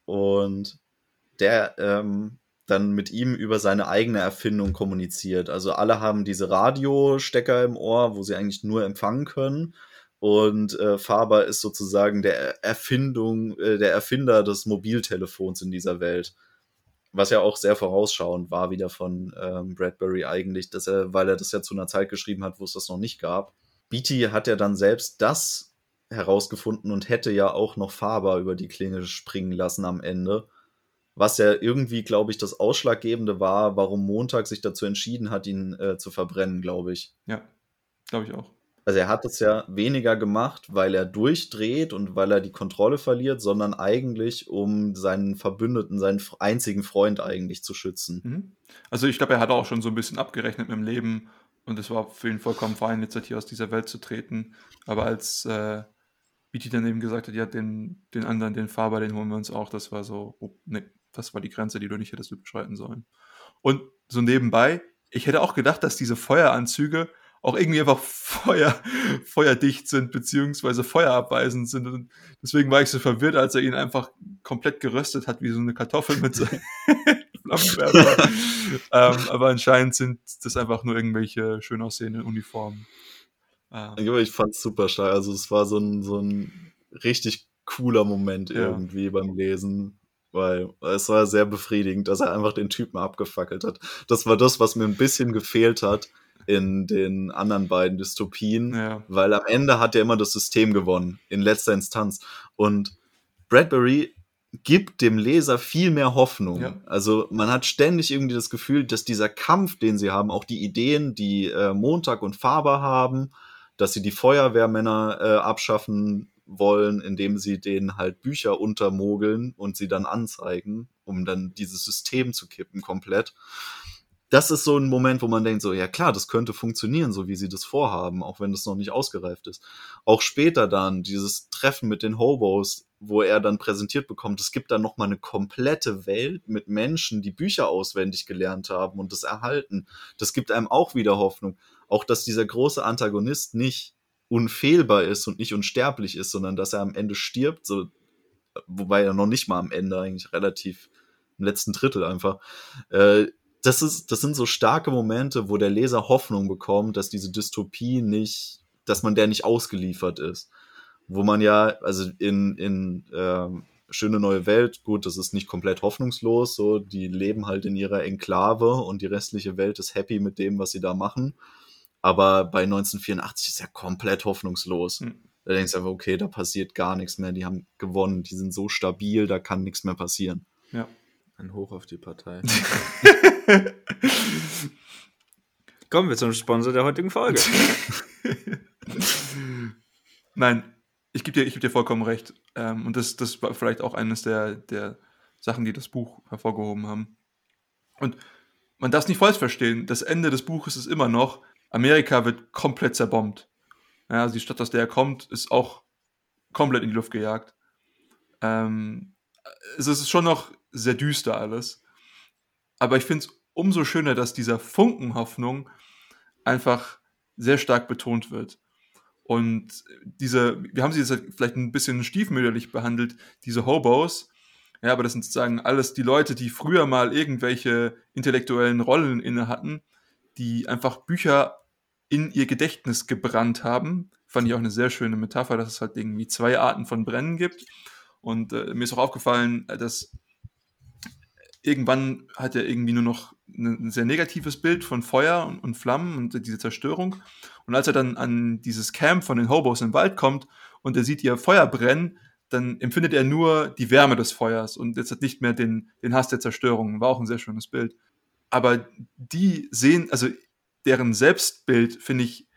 Und der ähm, dann mit ihm über seine eigene Erfindung kommuniziert. Also alle haben diese Radiostecker im Ohr, wo sie eigentlich nur empfangen können. Und äh, Faber ist sozusagen der Erfindung, äh, der Erfinder des Mobiltelefons in dieser Welt. Was ja auch sehr vorausschauend war wieder von ähm, Bradbury eigentlich, dass er, weil er das ja zu einer Zeit geschrieben hat, wo es das noch nicht gab. Beatty hat ja dann selbst das herausgefunden und hätte ja auch noch Faber über die Klinge springen lassen am Ende was ja irgendwie, glaube ich, das Ausschlaggebende war, warum Montag sich dazu entschieden hat, ihn äh, zu verbrennen, glaube ich. Ja, glaube ich auch. Also er hat es ja weniger gemacht, weil er durchdreht und weil er die Kontrolle verliert, sondern eigentlich, um seinen Verbündeten, seinen einzigen Freund eigentlich zu schützen. Mhm. Also ich glaube, er hat auch schon so ein bisschen abgerechnet mit dem Leben und es war für ihn vollkommen fein, jetzt hier aus dieser Welt zu treten. Aber als äh, Beatty dann eben gesagt hat, ja, den, den anderen, den Faber, den holen wir uns auch, das war so, oh, nee, das war die Grenze, die du nicht hättest überschreiten sollen. Und so nebenbei, ich hätte auch gedacht, dass diese Feueranzüge auch irgendwie einfach Feuer, feuerdicht sind, beziehungsweise feuerabweisend sind. Und deswegen war ich so verwirrt, als er ihn einfach komplett geröstet hat, wie so eine Kartoffel mit so Flammenwerfer. ähm, aber anscheinend sind das einfach nur irgendwelche schön aussehenden Uniformen. Ähm. Ich fand's super stark. Also es war so ein, so ein richtig cooler Moment ja. irgendwie beim Lesen weil es war sehr befriedigend, dass er einfach den Typen abgefackelt hat. Das war das, was mir ein bisschen gefehlt hat in den anderen beiden Dystopien, ja. weil am Ende hat ja immer das System gewonnen, in letzter Instanz. Und Bradbury gibt dem Leser viel mehr Hoffnung. Ja. Also man hat ständig irgendwie das Gefühl, dass dieser Kampf, den sie haben, auch die Ideen, die äh, Montag und Faber haben, dass sie die Feuerwehrmänner äh, abschaffen wollen, indem sie denen halt Bücher untermogeln und sie dann anzeigen, um dann dieses System zu kippen komplett. Das ist so ein Moment, wo man denkt, so, ja klar, das könnte funktionieren, so wie sie das vorhaben, auch wenn das noch nicht ausgereift ist. Auch später dann, dieses Treffen mit den Hobos, wo er dann präsentiert bekommt, es gibt dann nochmal eine komplette Welt mit Menschen, die Bücher auswendig gelernt haben und das erhalten. Das gibt einem auch wieder Hoffnung. Auch, dass dieser große Antagonist nicht unfehlbar ist und nicht unsterblich ist, sondern dass er am Ende stirbt, so, wobei er noch nicht mal am Ende eigentlich relativ im letzten Drittel einfach. Äh, das ist, das sind so starke Momente, wo der Leser Hoffnung bekommt, dass diese Dystopie nicht, dass man der nicht ausgeliefert ist. Wo man ja, also in, in äh, Schöne neue Welt, gut, das ist nicht komplett hoffnungslos, so, die leben halt in ihrer Enklave und die restliche Welt ist happy mit dem, was sie da machen. Aber bei 1984 ist ja komplett hoffnungslos. Mhm. Da denkst du einfach, okay, da passiert gar nichts mehr. Die haben gewonnen, die sind so stabil, da kann nichts mehr passieren. Ja. Ein Hoch auf die Partei. Kommen wir zum Sponsor der heutigen Folge. Nein, ich gebe dir, geb dir vollkommen recht. Ähm, und das, das war vielleicht auch eines der, der Sachen, die das Buch hervorgehoben haben. Und man darf es nicht falsch verstehen. Das Ende des Buches ist immer noch, Amerika wird komplett zerbombt. Ja, also die Stadt, aus der er kommt, ist auch komplett in die Luft gejagt. Ähm, es ist schon noch sehr düster alles. Aber ich finde es umso schöner, dass dieser Funken Hoffnung einfach sehr stark betont wird. Und diese, wir haben sie jetzt vielleicht ein bisschen stiefmütterlich behandelt, diese Hobos. Ja, aber das sind sozusagen alles die Leute, die früher mal irgendwelche intellektuellen Rollen inne hatten, die einfach Bücher in ihr Gedächtnis gebrannt haben. Fand ich auch eine sehr schöne Metapher, dass es halt irgendwie zwei Arten von Brennen gibt. Und äh, mir ist auch aufgefallen, dass irgendwann hat er irgendwie nur noch ein sehr negatives Bild von Feuer und, und, Flammen und diese Zerstörung. Und als er dann an dieses Camp von den Hobos im Wald kommt und er sieht ihr Feuer brennen, dann empfindet er nur die Wärme des Feuers und jetzt hat nicht mehr den, den Hass der Zerstörung. War auch ein sehr schönes Bild. Aber die sehen, also deren Selbstbild finde ich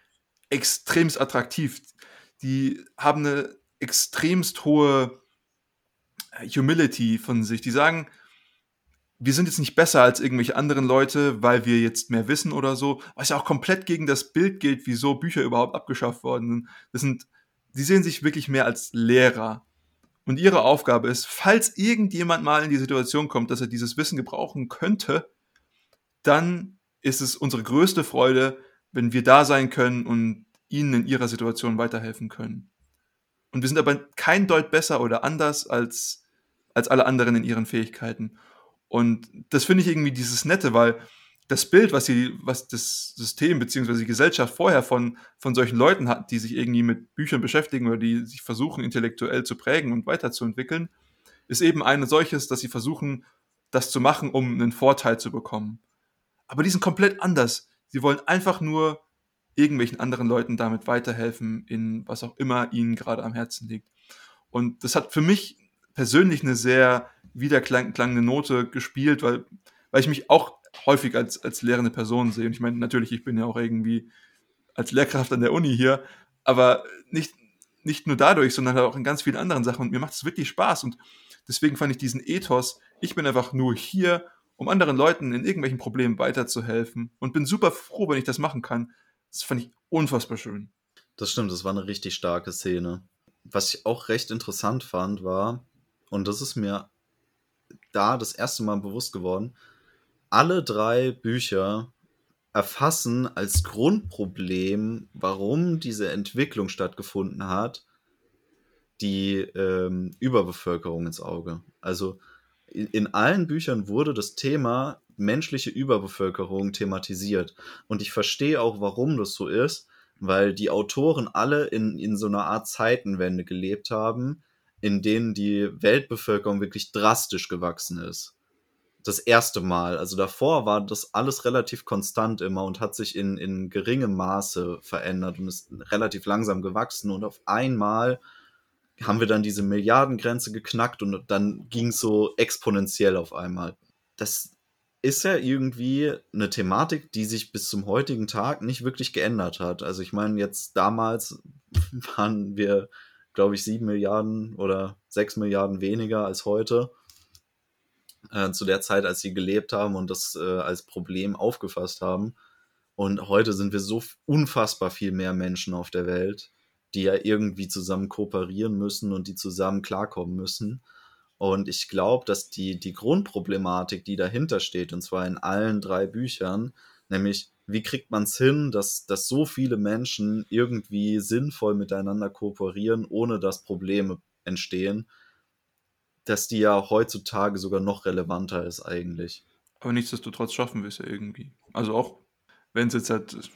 extremst attraktiv. Die haben eine extremst hohe Humility von sich. Die sagen, wir sind jetzt nicht besser als irgendwelche anderen Leute, weil wir jetzt mehr wissen oder so, was ja auch komplett gegen das Bild gilt, wieso Bücher überhaupt abgeschafft worden sind. Das sind, die sehen sich wirklich mehr als Lehrer. Und ihre Aufgabe ist, falls irgendjemand mal in die Situation kommt, dass er dieses Wissen gebrauchen könnte, dann ist es unsere größte Freude, wenn wir da sein können und ihnen in ihrer Situation weiterhelfen können. Und wir sind aber kein Deut besser oder anders als, als alle anderen in ihren Fähigkeiten. Und das finde ich irgendwie dieses Nette, weil das Bild, was, die, was das System bzw. die Gesellschaft vorher von, von solchen Leuten hat, die sich irgendwie mit Büchern beschäftigen oder die sich versuchen, intellektuell zu prägen und weiterzuentwickeln, ist eben eine solches, dass sie versuchen, das zu machen, um einen Vorteil zu bekommen. Aber die sind komplett anders. Sie wollen einfach nur irgendwelchen anderen Leuten damit weiterhelfen, in was auch immer ihnen gerade am Herzen liegt. Und das hat für mich persönlich eine sehr wiederklangende Note gespielt, weil, weil ich mich auch häufig als, als lehrende Person sehe. Und ich meine, natürlich, ich bin ja auch irgendwie als Lehrkraft an der Uni hier, aber nicht, nicht nur dadurch, sondern auch in ganz vielen anderen Sachen. Und mir macht es wirklich Spaß. Und deswegen fand ich diesen Ethos, ich bin einfach nur hier, um anderen Leuten in irgendwelchen Problemen weiterzuhelfen. Und bin super froh, wenn ich das machen kann. Das fand ich unfassbar schön. Das stimmt, das war eine richtig starke Szene. Was ich auch recht interessant fand, war, und das ist mir da das erste Mal bewusst geworden, alle drei Bücher erfassen als Grundproblem, warum diese Entwicklung stattgefunden hat, die ähm, Überbevölkerung ins Auge. Also in, in allen Büchern wurde das Thema menschliche Überbevölkerung thematisiert. Und ich verstehe auch, warum das so ist, weil die Autoren alle in, in so einer Art Zeitenwende gelebt haben, in denen die Weltbevölkerung wirklich drastisch gewachsen ist das erste Mal. Also davor war das alles relativ konstant immer und hat sich in, in geringem Maße verändert und ist relativ langsam gewachsen. Und auf einmal haben wir dann diese Milliardengrenze geknackt und dann ging es so exponentiell auf einmal. Das ist ja irgendwie eine Thematik, die sich bis zum heutigen Tag nicht wirklich geändert hat. Also ich meine, jetzt damals waren wir, glaube ich, sieben Milliarden oder sechs Milliarden weniger als heute äh, zu der Zeit, als sie gelebt haben und das äh, als Problem aufgefasst haben. Und heute sind wir so unfassbar viel mehr Menschen auf der Welt, die ja irgendwie zusammen kooperieren müssen und die zusammen klarkommen müssen. Und ich glaube, dass die, die Grundproblematik, die dahinter steht, und zwar in allen drei Büchern, nämlich wie kriegt man es hin, dass, dass so viele Menschen irgendwie sinnvoll miteinander kooperieren, ohne dass Probleme entstehen, dass die ja heutzutage sogar noch relevanter ist eigentlich. Aber nichtsdestotrotz schaffen wir es ja irgendwie. Also auch wenn es jetzt halt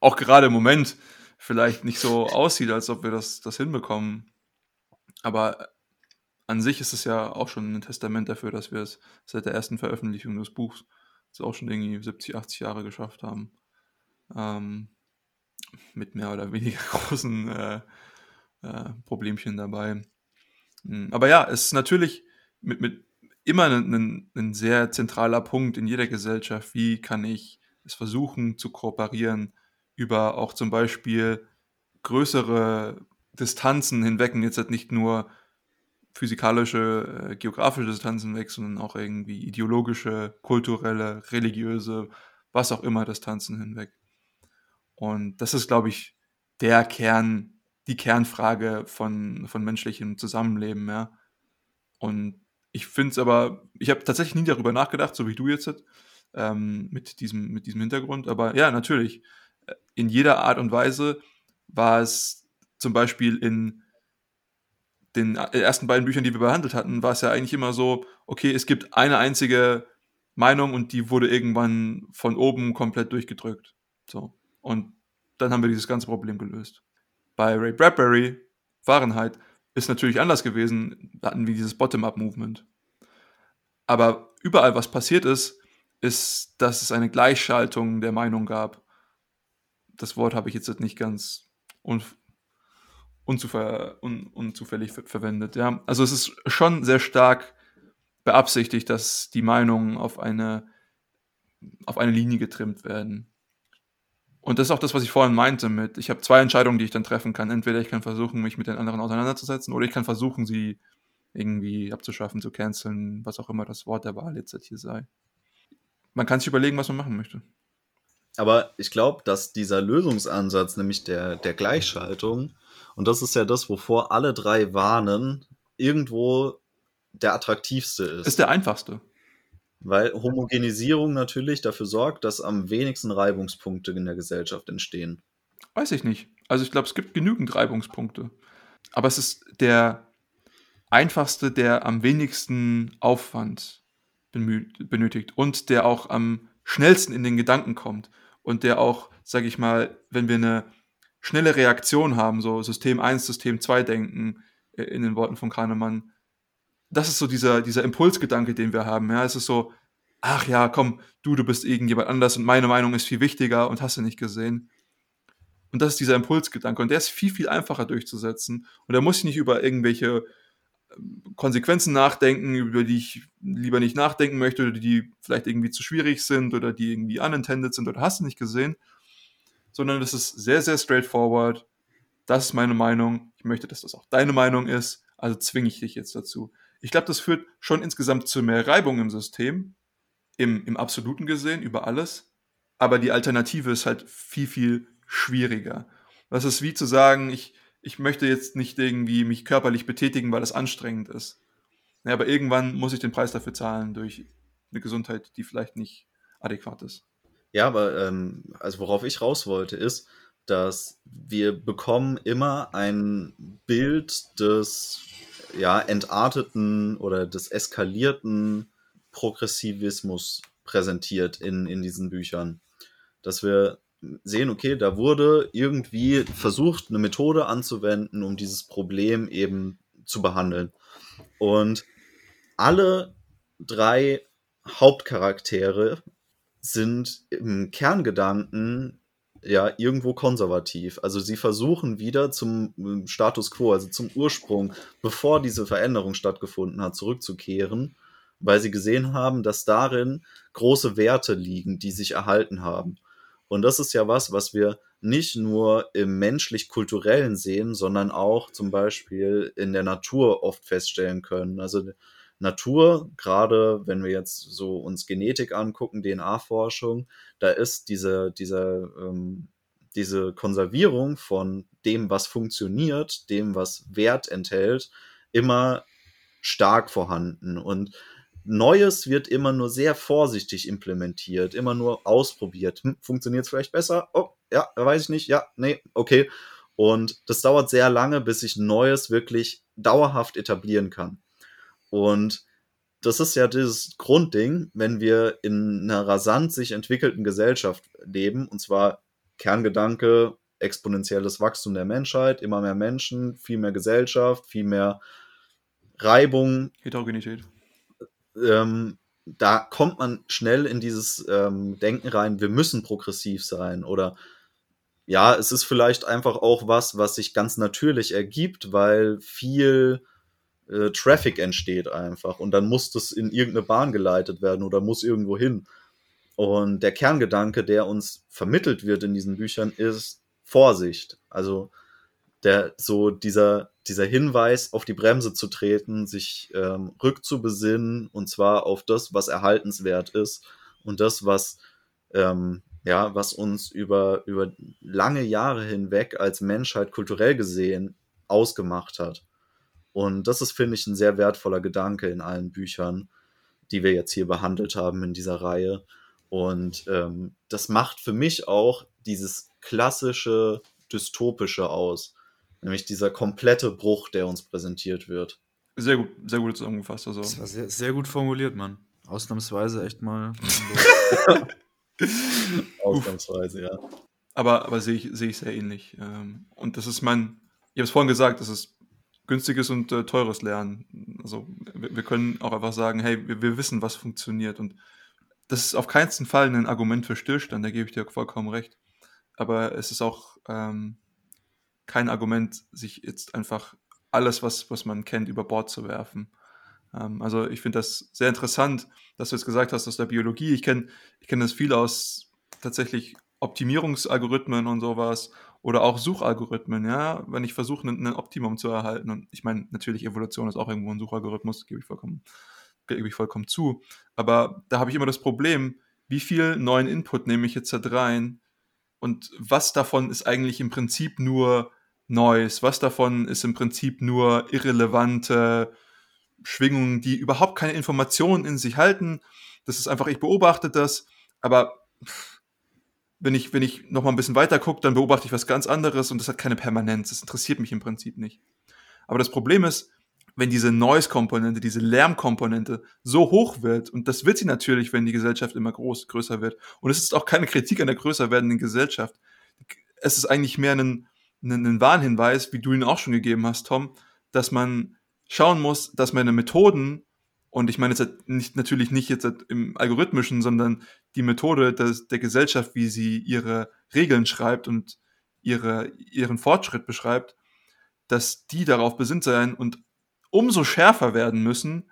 auch gerade im Moment vielleicht nicht so aussieht, als ob wir das, das hinbekommen. Aber an sich ist es ja auch schon ein Testament dafür, dass wir es seit der ersten Veröffentlichung des Buchs jetzt auch schon irgendwie 70, 80 Jahre geschafft haben. Ähm, mit mehr oder weniger großen äh, äh, Problemchen dabei. Hm, aber ja, es ist natürlich mit, mit immer ein, ein, sehr zentraler Punkt in jeder Gesellschaft. Wie kann ich es versuchen zu kooperieren über auch zum Beispiel größere Distanzen hinweg jetzt halt nicht nur physikalische, äh, geografische Distanzen weg, sondern auch irgendwie ideologische, kulturelle, religiöse, was auch immer Distanzen hinweg. Und das ist, glaube ich, der Kern die Kernfrage von, von menschlichem Zusammenleben, ja. Und ich finde es aber, ich habe tatsächlich nie darüber nachgedacht, so wie du jetzt ähm, mit, diesem, mit diesem Hintergrund. Aber ja, natürlich, äh, in jeder Art und Weise war es zum Beispiel in den äh, ersten beiden Büchern, die wir behandelt hatten, war es ja eigentlich immer so, okay, es gibt eine einzige Meinung und die wurde irgendwann von oben komplett durchgedrückt. So. Und dann haben wir dieses ganze Problem gelöst. Bei Ray Bradbury, Fahrenheit, ist natürlich anders gewesen. Da hatten wir dieses Bottom-up-Movement. Aber überall, was passiert ist, ist, dass es eine Gleichschaltung der Meinung gab. Das Wort habe ich jetzt nicht ganz unzuver un unzufällig ver verwendet. Ja? Also es ist schon sehr stark beabsichtigt, dass die Meinungen auf eine, auf eine Linie getrimmt werden. Und das ist auch das, was ich vorhin meinte mit, ich habe zwei Entscheidungen, die ich dann treffen kann. Entweder ich kann versuchen, mich mit den anderen auseinanderzusetzen, oder ich kann versuchen, sie irgendwie abzuschaffen, zu canceln, was auch immer das Wort der Wahl jetzt hier sei. Man kann sich überlegen, was man machen möchte. Aber ich glaube, dass dieser Lösungsansatz, nämlich der, der Gleichschaltung, und das ist ja das, wovor alle drei warnen, irgendwo der attraktivste ist. Ist der einfachste. Weil Homogenisierung natürlich dafür sorgt, dass am wenigsten Reibungspunkte in der Gesellschaft entstehen. Weiß ich nicht. Also ich glaube, es gibt genügend Reibungspunkte. Aber es ist der einfachste, der am wenigsten Aufwand benötigt und der auch am schnellsten in den Gedanken kommt und der auch, sage ich mal, wenn wir eine schnelle Reaktion haben, so System 1, System 2 denken, äh, in den Worten von Kahnemann, das ist so dieser, dieser Impulsgedanke, den wir haben. Ja, es ist so, ach ja, komm, du, du bist irgendjemand anders und meine Meinung ist viel wichtiger und hast du nicht gesehen. Und das ist dieser Impulsgedanke und der ist viel, viel einfacher durchzusetzen. Und da muss ich nicht über irgendwelche Konsequenzen nachdenken, über die ich lieber nicht nachdenken möchte oder die vielleicht irgendwie zu schwierig sind oder die irgendwie unintended sind oder hast du nicht gesehen, sondern das ist sehr, sehr straightforward. Das ist meine Meinung. Ich möchte, dass das auch deine Meinung ist. Also zwinge ich dich jetzt dazu. Ich glaube, das führt schon insgesamt zu mehr Reibung im System, im, im Absoluten gesehen, über alles. Aber die Alternative ist halt viel, viel schwieriger. Das ist wie zu sagen, ich, ich möchte jetzt nicht irgendwie mich körperlich betätigen, weil das anstrengend ist. Ja, aber irgendwann muss ich den Preis dafür zahlen durch eine Gesundheit, die vielleicht nicht adäquat ist. Ja, aber ähm, also worauf ich raus wollte, ist, dass wir bekommen immer ein Bild des ja, entarteten oder des eskalierten Progressivismus präsentiert in, in diesen Büchern. Dass wir sehen, okay, da wurde irgendwie versucht, eine Methode anzuwenden, um dieses Problem eben zu behandeln. Und alle drei Hauptcharaktere sind im Kerngedanken ja irgendwo konservativ. Also sie versuchen wieder zum ähm, Status quo, also zum Ursprung, bevor diese Veränderung stattgefunden hat, zurückzukehren, weil sie gesehen haben, dass darin große Werte liegen, die sich erhalten haben. Und das ist ja was, was wir nicht nur im menschlich-kulturellen sehen, sondern auch zum Beispiel in der Natur oft feststellen können. Also Natur, gerade wenn wir jetzt so uns Genetik angucken, DNA-Forschung, da ist diese, diese, ähm, diese Konservierung von dem, was funktioniert, dem, was Wert enthält, immer stark vorhanden. Und Neues wird immer nur sehr vorsichtig implementiert, immer nur ausprobiert. Hm, Funktioniert es vielleicht besser? Oh, ja, weiß ich nicht. Ja, nee, okay. Und das dauert sehr lange, bis sich Neues wirklich dauerhaft etablieren kann. Und das ist ja dieses Grundding, wenn wir in einer rasant sich entwickelten Gesellschaft leben, und zwar Kerngedanke, exponentielles Wachstum der Menschheit, immer mehr Menschen, viel mehr Gesellschaft, viel mehr Reibung. Heterogenität. Ähm, da kommt man schnell in dieses ähm, Denken rein, wir müssen progressiv sein oder ja, es ist vielleicht einfach auch was, was sich ganz natürlich ergibt, weil viel äh, Traffic entsteht einfach und dann muss das in irgendeine Bahn geleitet werden oder muss irgendwo hin. Und der Kerngedanke, der uns vermittelt wird in diesen Büchern, ist Vorsicht. Also der so dieser dieser Hinweis auf die Bremse zu treten, sich ähm, rückzubesinnen und zwar auf das, was erhaltenswert ist und das, was ähm, ja, was uns über über lange Jahre hinweg als Menschheit kulturell gesehen ausgemacht hat. Und das ist, finde ich, ein sehr wertvoller Gedanke in allen Büchern, die wir jetzt hier behandelt haben in dieser Reihe. Und ähm, das macht für mich auch dieses klassische dystopische aus, nämlich dieser komplette Bruch, der uns präsentiert wird. Sehr gut, sehr gut zusammengefasst. Also. Das war sehr, sehr gut formuliert, Mann. Ausnahmsweise echt mal. Ausnahmsweise, ja. Aber, aber sehe ich, sehe ich sehr ähnlich. Ähm, und das ist mein, ich habe es vorhin gesagt, das ist günstiges und äh, teures Lernen. Also wir, wir, können auch einfach sagen, hey, wir, wir, wissen, was funktioniert. Und das ist auf keinen Fall ein Argument für Stillstand, da gebe ich dir vollkommen recht. Aber es ist auch ähm, kein Argument, sich jetzt einfach alles, was, was man kennt, über Bord zu werfen. Ähm, also ich finde das sehr interessant, dass du jetzt gesagt hast aus der Biologie. Ich kenne ich kenn das viel aus tatsächlich Optimierungsalgorithmen und sowas oder auch Suchalgorithmen, ja, wenn ich versuche, ein, ein Optimum zu erhalten. Und ich meine, natürlich, Evolution ist auch irgendwo ein Suchalgorithmus, gebe ich vollkommen, gebe ich vollkommen zu. Aber da habe ich immer das Problem, wie viel neuen Input nehme ich jetzt da rein und was davon ist eigentlich im Prinzip nur Neues, was davon ist im Prinzip nur irrelevante Schwingungen, die überhaupt keine Informationen in sich halten. Das ist einfach, ich beobachte das, aber wenn ich, wenn ich noch mal ein bisschen weiter gucke, dann beobachte ich was ganz anderes und das hat keine Permanenz. Das interessiert mich im Prinzip nicht. Aber das Problem ist, wenn diese Noise-Komponente, diese Lärmkomponente so hoch wird, und das wird sie natürlich, wenn die Gesellschaft immer groß, größer wird, und es ist auch keine Kritik an der größer werdenden Gesellschaft, es ist eigentlich mehr ein, ein, ein Warnhinweis, wie du ihn auch schon gegeben hast, Tom, dass man schauen muss, dass meine Methoden und ich meine jetzt nicht, natürlich nicht jetzt im Algorithmischen, sondern die Methode des, der Gesellschaft, wie sie ihre Regeln schreibt und ihre, ihren Fortschritt beschreibt, dass die darauf besinnt sein und umso schärfer werden müssen,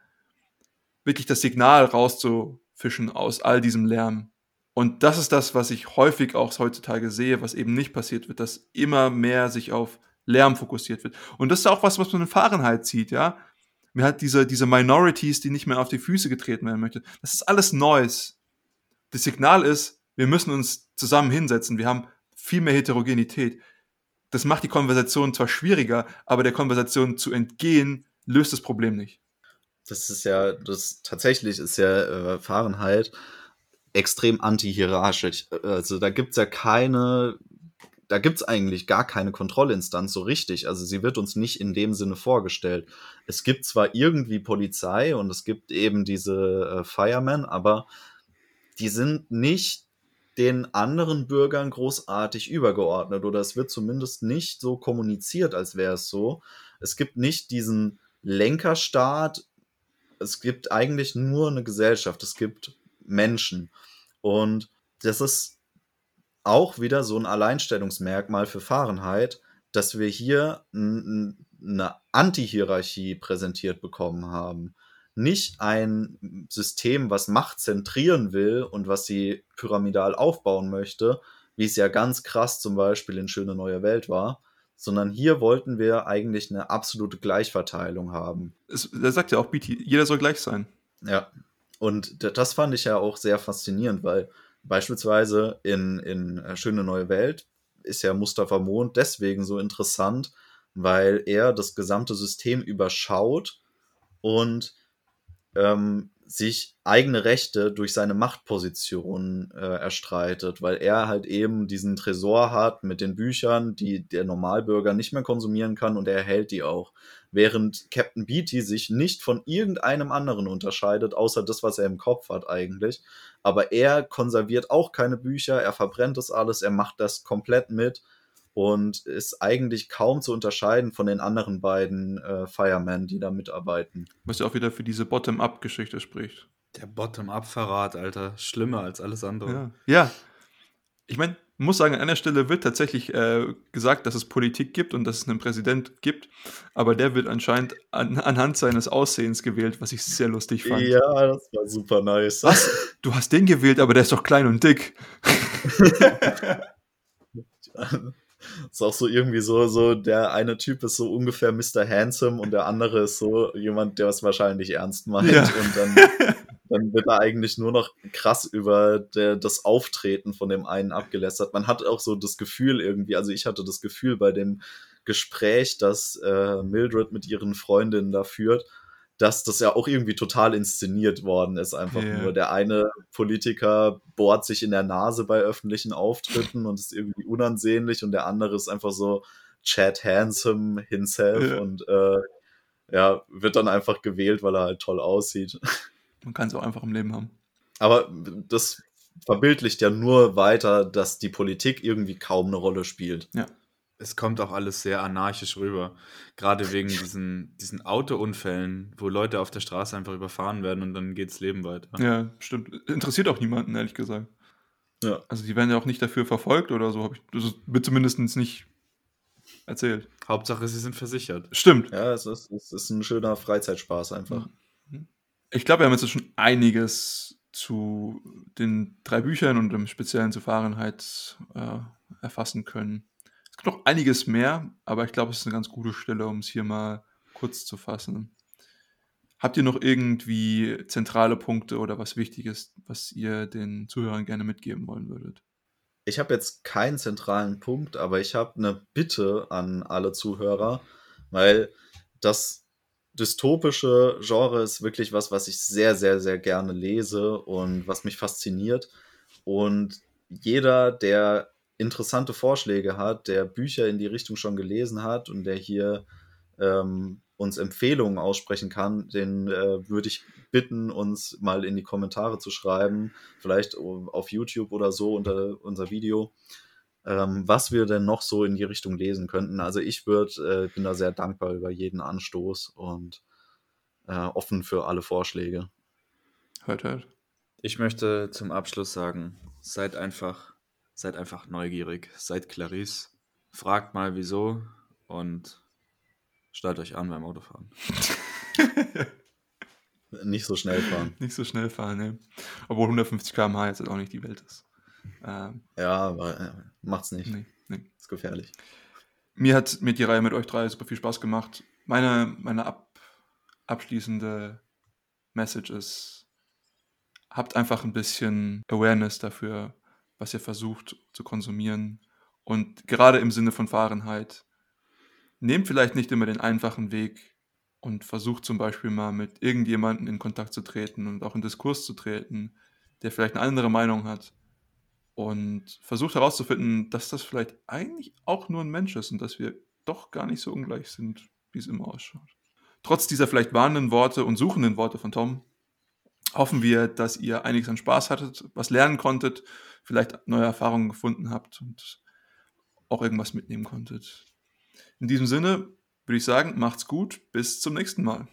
wirklich das Signal rauszufischen aus all diesem Lärm. Und das ist das, was ich häufig auch heutzutage sehe, was eben nicht passiert wird, dass immer mehr sich auf Lärm fokussiert wird. Und das ist auch was, was man in Fahrenheit sieht, ja. Mir hat diese, diese Minorities, die nicht mehr auf die Füße getreten werden möchte. Das ist alles Neues. Das Signal ist, wir müssen uns zusammen hinsetzen. Wir haben viel mehr Heterogenität. Das macht die Konversation zwar schwieriger, aber der Konversation zu entgehen, löst das Problem nicht. Das ist ja, das tatsächlich ist ja äh, Fahrenheit extrem anti-hierarchisch. Also da gibt es ja keine da gibt es eigentlich gar keine Kontrollinstanz so richtig. Also sie wird uns nicht in dem Sinne vorgestellt. Es gibt zwar irgendwie Polizei und es gibt eben diese äh, Firemen, aber die sind nicht den anderen Bürgern großartig übergeordnet oder es wird zumindest nicht so kommuniziert, als wäre es so. Es gibt nicht diesen Lenkerstaat. Es gibt eigentlich nur eine Gesellschaft. Es gibt Menschen. Und das ist auch wieder so ein Alleinstellungsmerkmal für Fahrenheit, dass wir hier eine Anti-Hierarchie präsentiert bekommen haben. Nicht ein System, was Macht zentrieren will und was sie pyramidal aufbauen möchte, wie es ja ganz krass zum Beispiel in Schöne Neue Welt war, sondern hier wollten wir eigentlich eine absolute Gleichverteilung haben. Er sagt ja auch, BT, jeder soll gleich sein. Ja, und das fand ich ja auch sehr faszinierend, weil Beispielsweise in, in äh, Schöne Neue Welt ist ja Mustafa Mond deswegen so interessant, weil er das gesamte System überschaut und ähm, sich eigene Rechte durch seine Machtposition äh, erstreitet, weil er halt eben diesen Tresor hat mit den Büchern, die der Normalbürger nicht mehr konsumieren kann und er erhält die auch. Während Captain Beatty sich nicht von irgendeinem anderen unterscheidet, außer das, was er im Kopf hat eigentlich. Aber er konserviert auch keine Bücher, er verbrennt das alles, er macht das komplett mit und ist eigentlich kaum zu unterscheiden von den anderen beiden äh, Firemen, die da mitarbeiten. Was ja auch wieder für diese Bottom-up-Geschichte spricht. Der Bottom-up-Verrat, Alter. Schlimmer als alles andere. Ja, ja. ich meine, muss sagen, an einer Stelle wird tatsächlich äh, gesagt, dass es Politik gibt und dass es einen Präsident gibt, aber der wird anscheinend an, anhand seines Aussehens gewählt, was ich sehr lustig fand. Ja, das war super nice. Was? Du hast den gewählt, aber der ist doch klein und dick. ist auch so irgendwie so, so, der eine Typ ist so ungefähr Mr. Handsome und der andere ist so jemand, der es wahrscheinlich ernst meint. Ja. Und dann, dann wird er eigentlich nur noch krass über der, das Auftreten von dem einen abgelästert. Man hat auch so das Gefühl irgendwie, also ich hatte das Gefühl bei dem Gespräch, das äh, Mildred mit ihren Freundinnen da führt, dass das ja auch irgendwie total inszeniert worden ist. Einfach yeah. nur der eine Politiker bohrt sich in der Nase bei öffentlichen Auftritten und ist irgendwie unansehnlich und der andere ist einfach so Chad Handsome himself yeah. und äh, ja, wird dann einfach gewählt, weil er halt toll aussieht. Man kann es auch einfach im Leben haben. Aber das verbildlicht ja nur weiter, dass die Politik irgendwie kaum eine Rolle spielt. Ja. Es kommt auch alles sehr anarchisch rüber. Gerade wegen diesen, diesen Autounfällen, wo Leute auf der Straße einfach überfahren werden und dann geht's Leben weiter. Ja, stimmt. Interessiert auch niemanden, ehrlich gesagt. Ja. Also die werden ja auch nicht dafür verfolgt oder so, habe ich das wird zumindest nicht erzählt. Hauptsache, sie sind versichert. Stimmt. Ja, es ist, es ist ein schöner Freizeitspaß einfach. Ich glaube, wir haben jetzt schon einiges zu den drei Büchern und im Speziellen zu Fahrenheit äh, erfassen können. Es gibt noch einiges mehr, aber ich glaube, es ist eine ganz gute Stelle, um es hier mal kurz zu fassen. Habt ihr noch irgendwie zentrale Punkte oder was Wichtiges, was ihr den Zuhörern gerne mitgeben wollen würdet? Ich habe jetzt keinen zentralen Punkt, aber ich habe eine Bitte an alle Zuhörer, weil das dystopische Genre ist wirklich was, was ich sehr, sehr, sehr gerne lese und was mich fasziniert. Und jeder, der interessante Vorschläge hat, der Bücher in die Richtung schon gelesen hat und der hier ähm, uns Empfehlungen aussprechen kann, den äh, würde ich bitten, uns mal in die Kommentare zu schreiben, vielleicht auf YouTube oder so unter unser Video, ähm, was wir denn noch so in die Richtung lesen könnten. Also ich würde, äh, bin da sehr dankbar über jeden Anstoß und äh, offen für alle Vorschläge. Hört, hört. Ich möchte zum Abschluss sagen, seid einfach, seid einfach neugierig, seid Clarice, fragt mal wieso und stellt euch an beim Autofahren. Nicht so schnell fahren. Nicht so schnell fahren, ne? Obwohl 150 km/h jetzt auch nicht die Welt ist. Ähm, Ja, aber äh, macht's nicht. nee, nee. Ist gefährlich. Mir hat mit die Reihe mit euch drei super viel Spaß gemacht. Meine, meine ab, abschließende Message ist, habt einfach ein bisschen Awareness dafür, was ihr versucht zu konsumieren. Und gerade im Sinne von Fahrenheit, nehmt vielleicht nicht immer den einfachen Weg und versucht zum Beispiel mal mit irgendjemandem in Kontakt zu treten und auch in Diskurs zu treten, der vielleicht eine andere Meinung hat. Und versucht herauszufinden, dass das vielleicht eigentlich auch nur ein Mensch ist und dass wir doch gar nicht so ungleich sind, wie es immer ausschaut. Trotz dieser vielleicht warnenden Worte und suchenden Worte von Tom, hoffen wir, dass ihr einiges an Spaß hattet, was lernen konntet, vielleicht neue Erfahrungen gefunden habt und auch irgendwas mitnehmen konntet. In diesem Sinne würde ich sagen, macht's gut, bis zum nächsten Mal.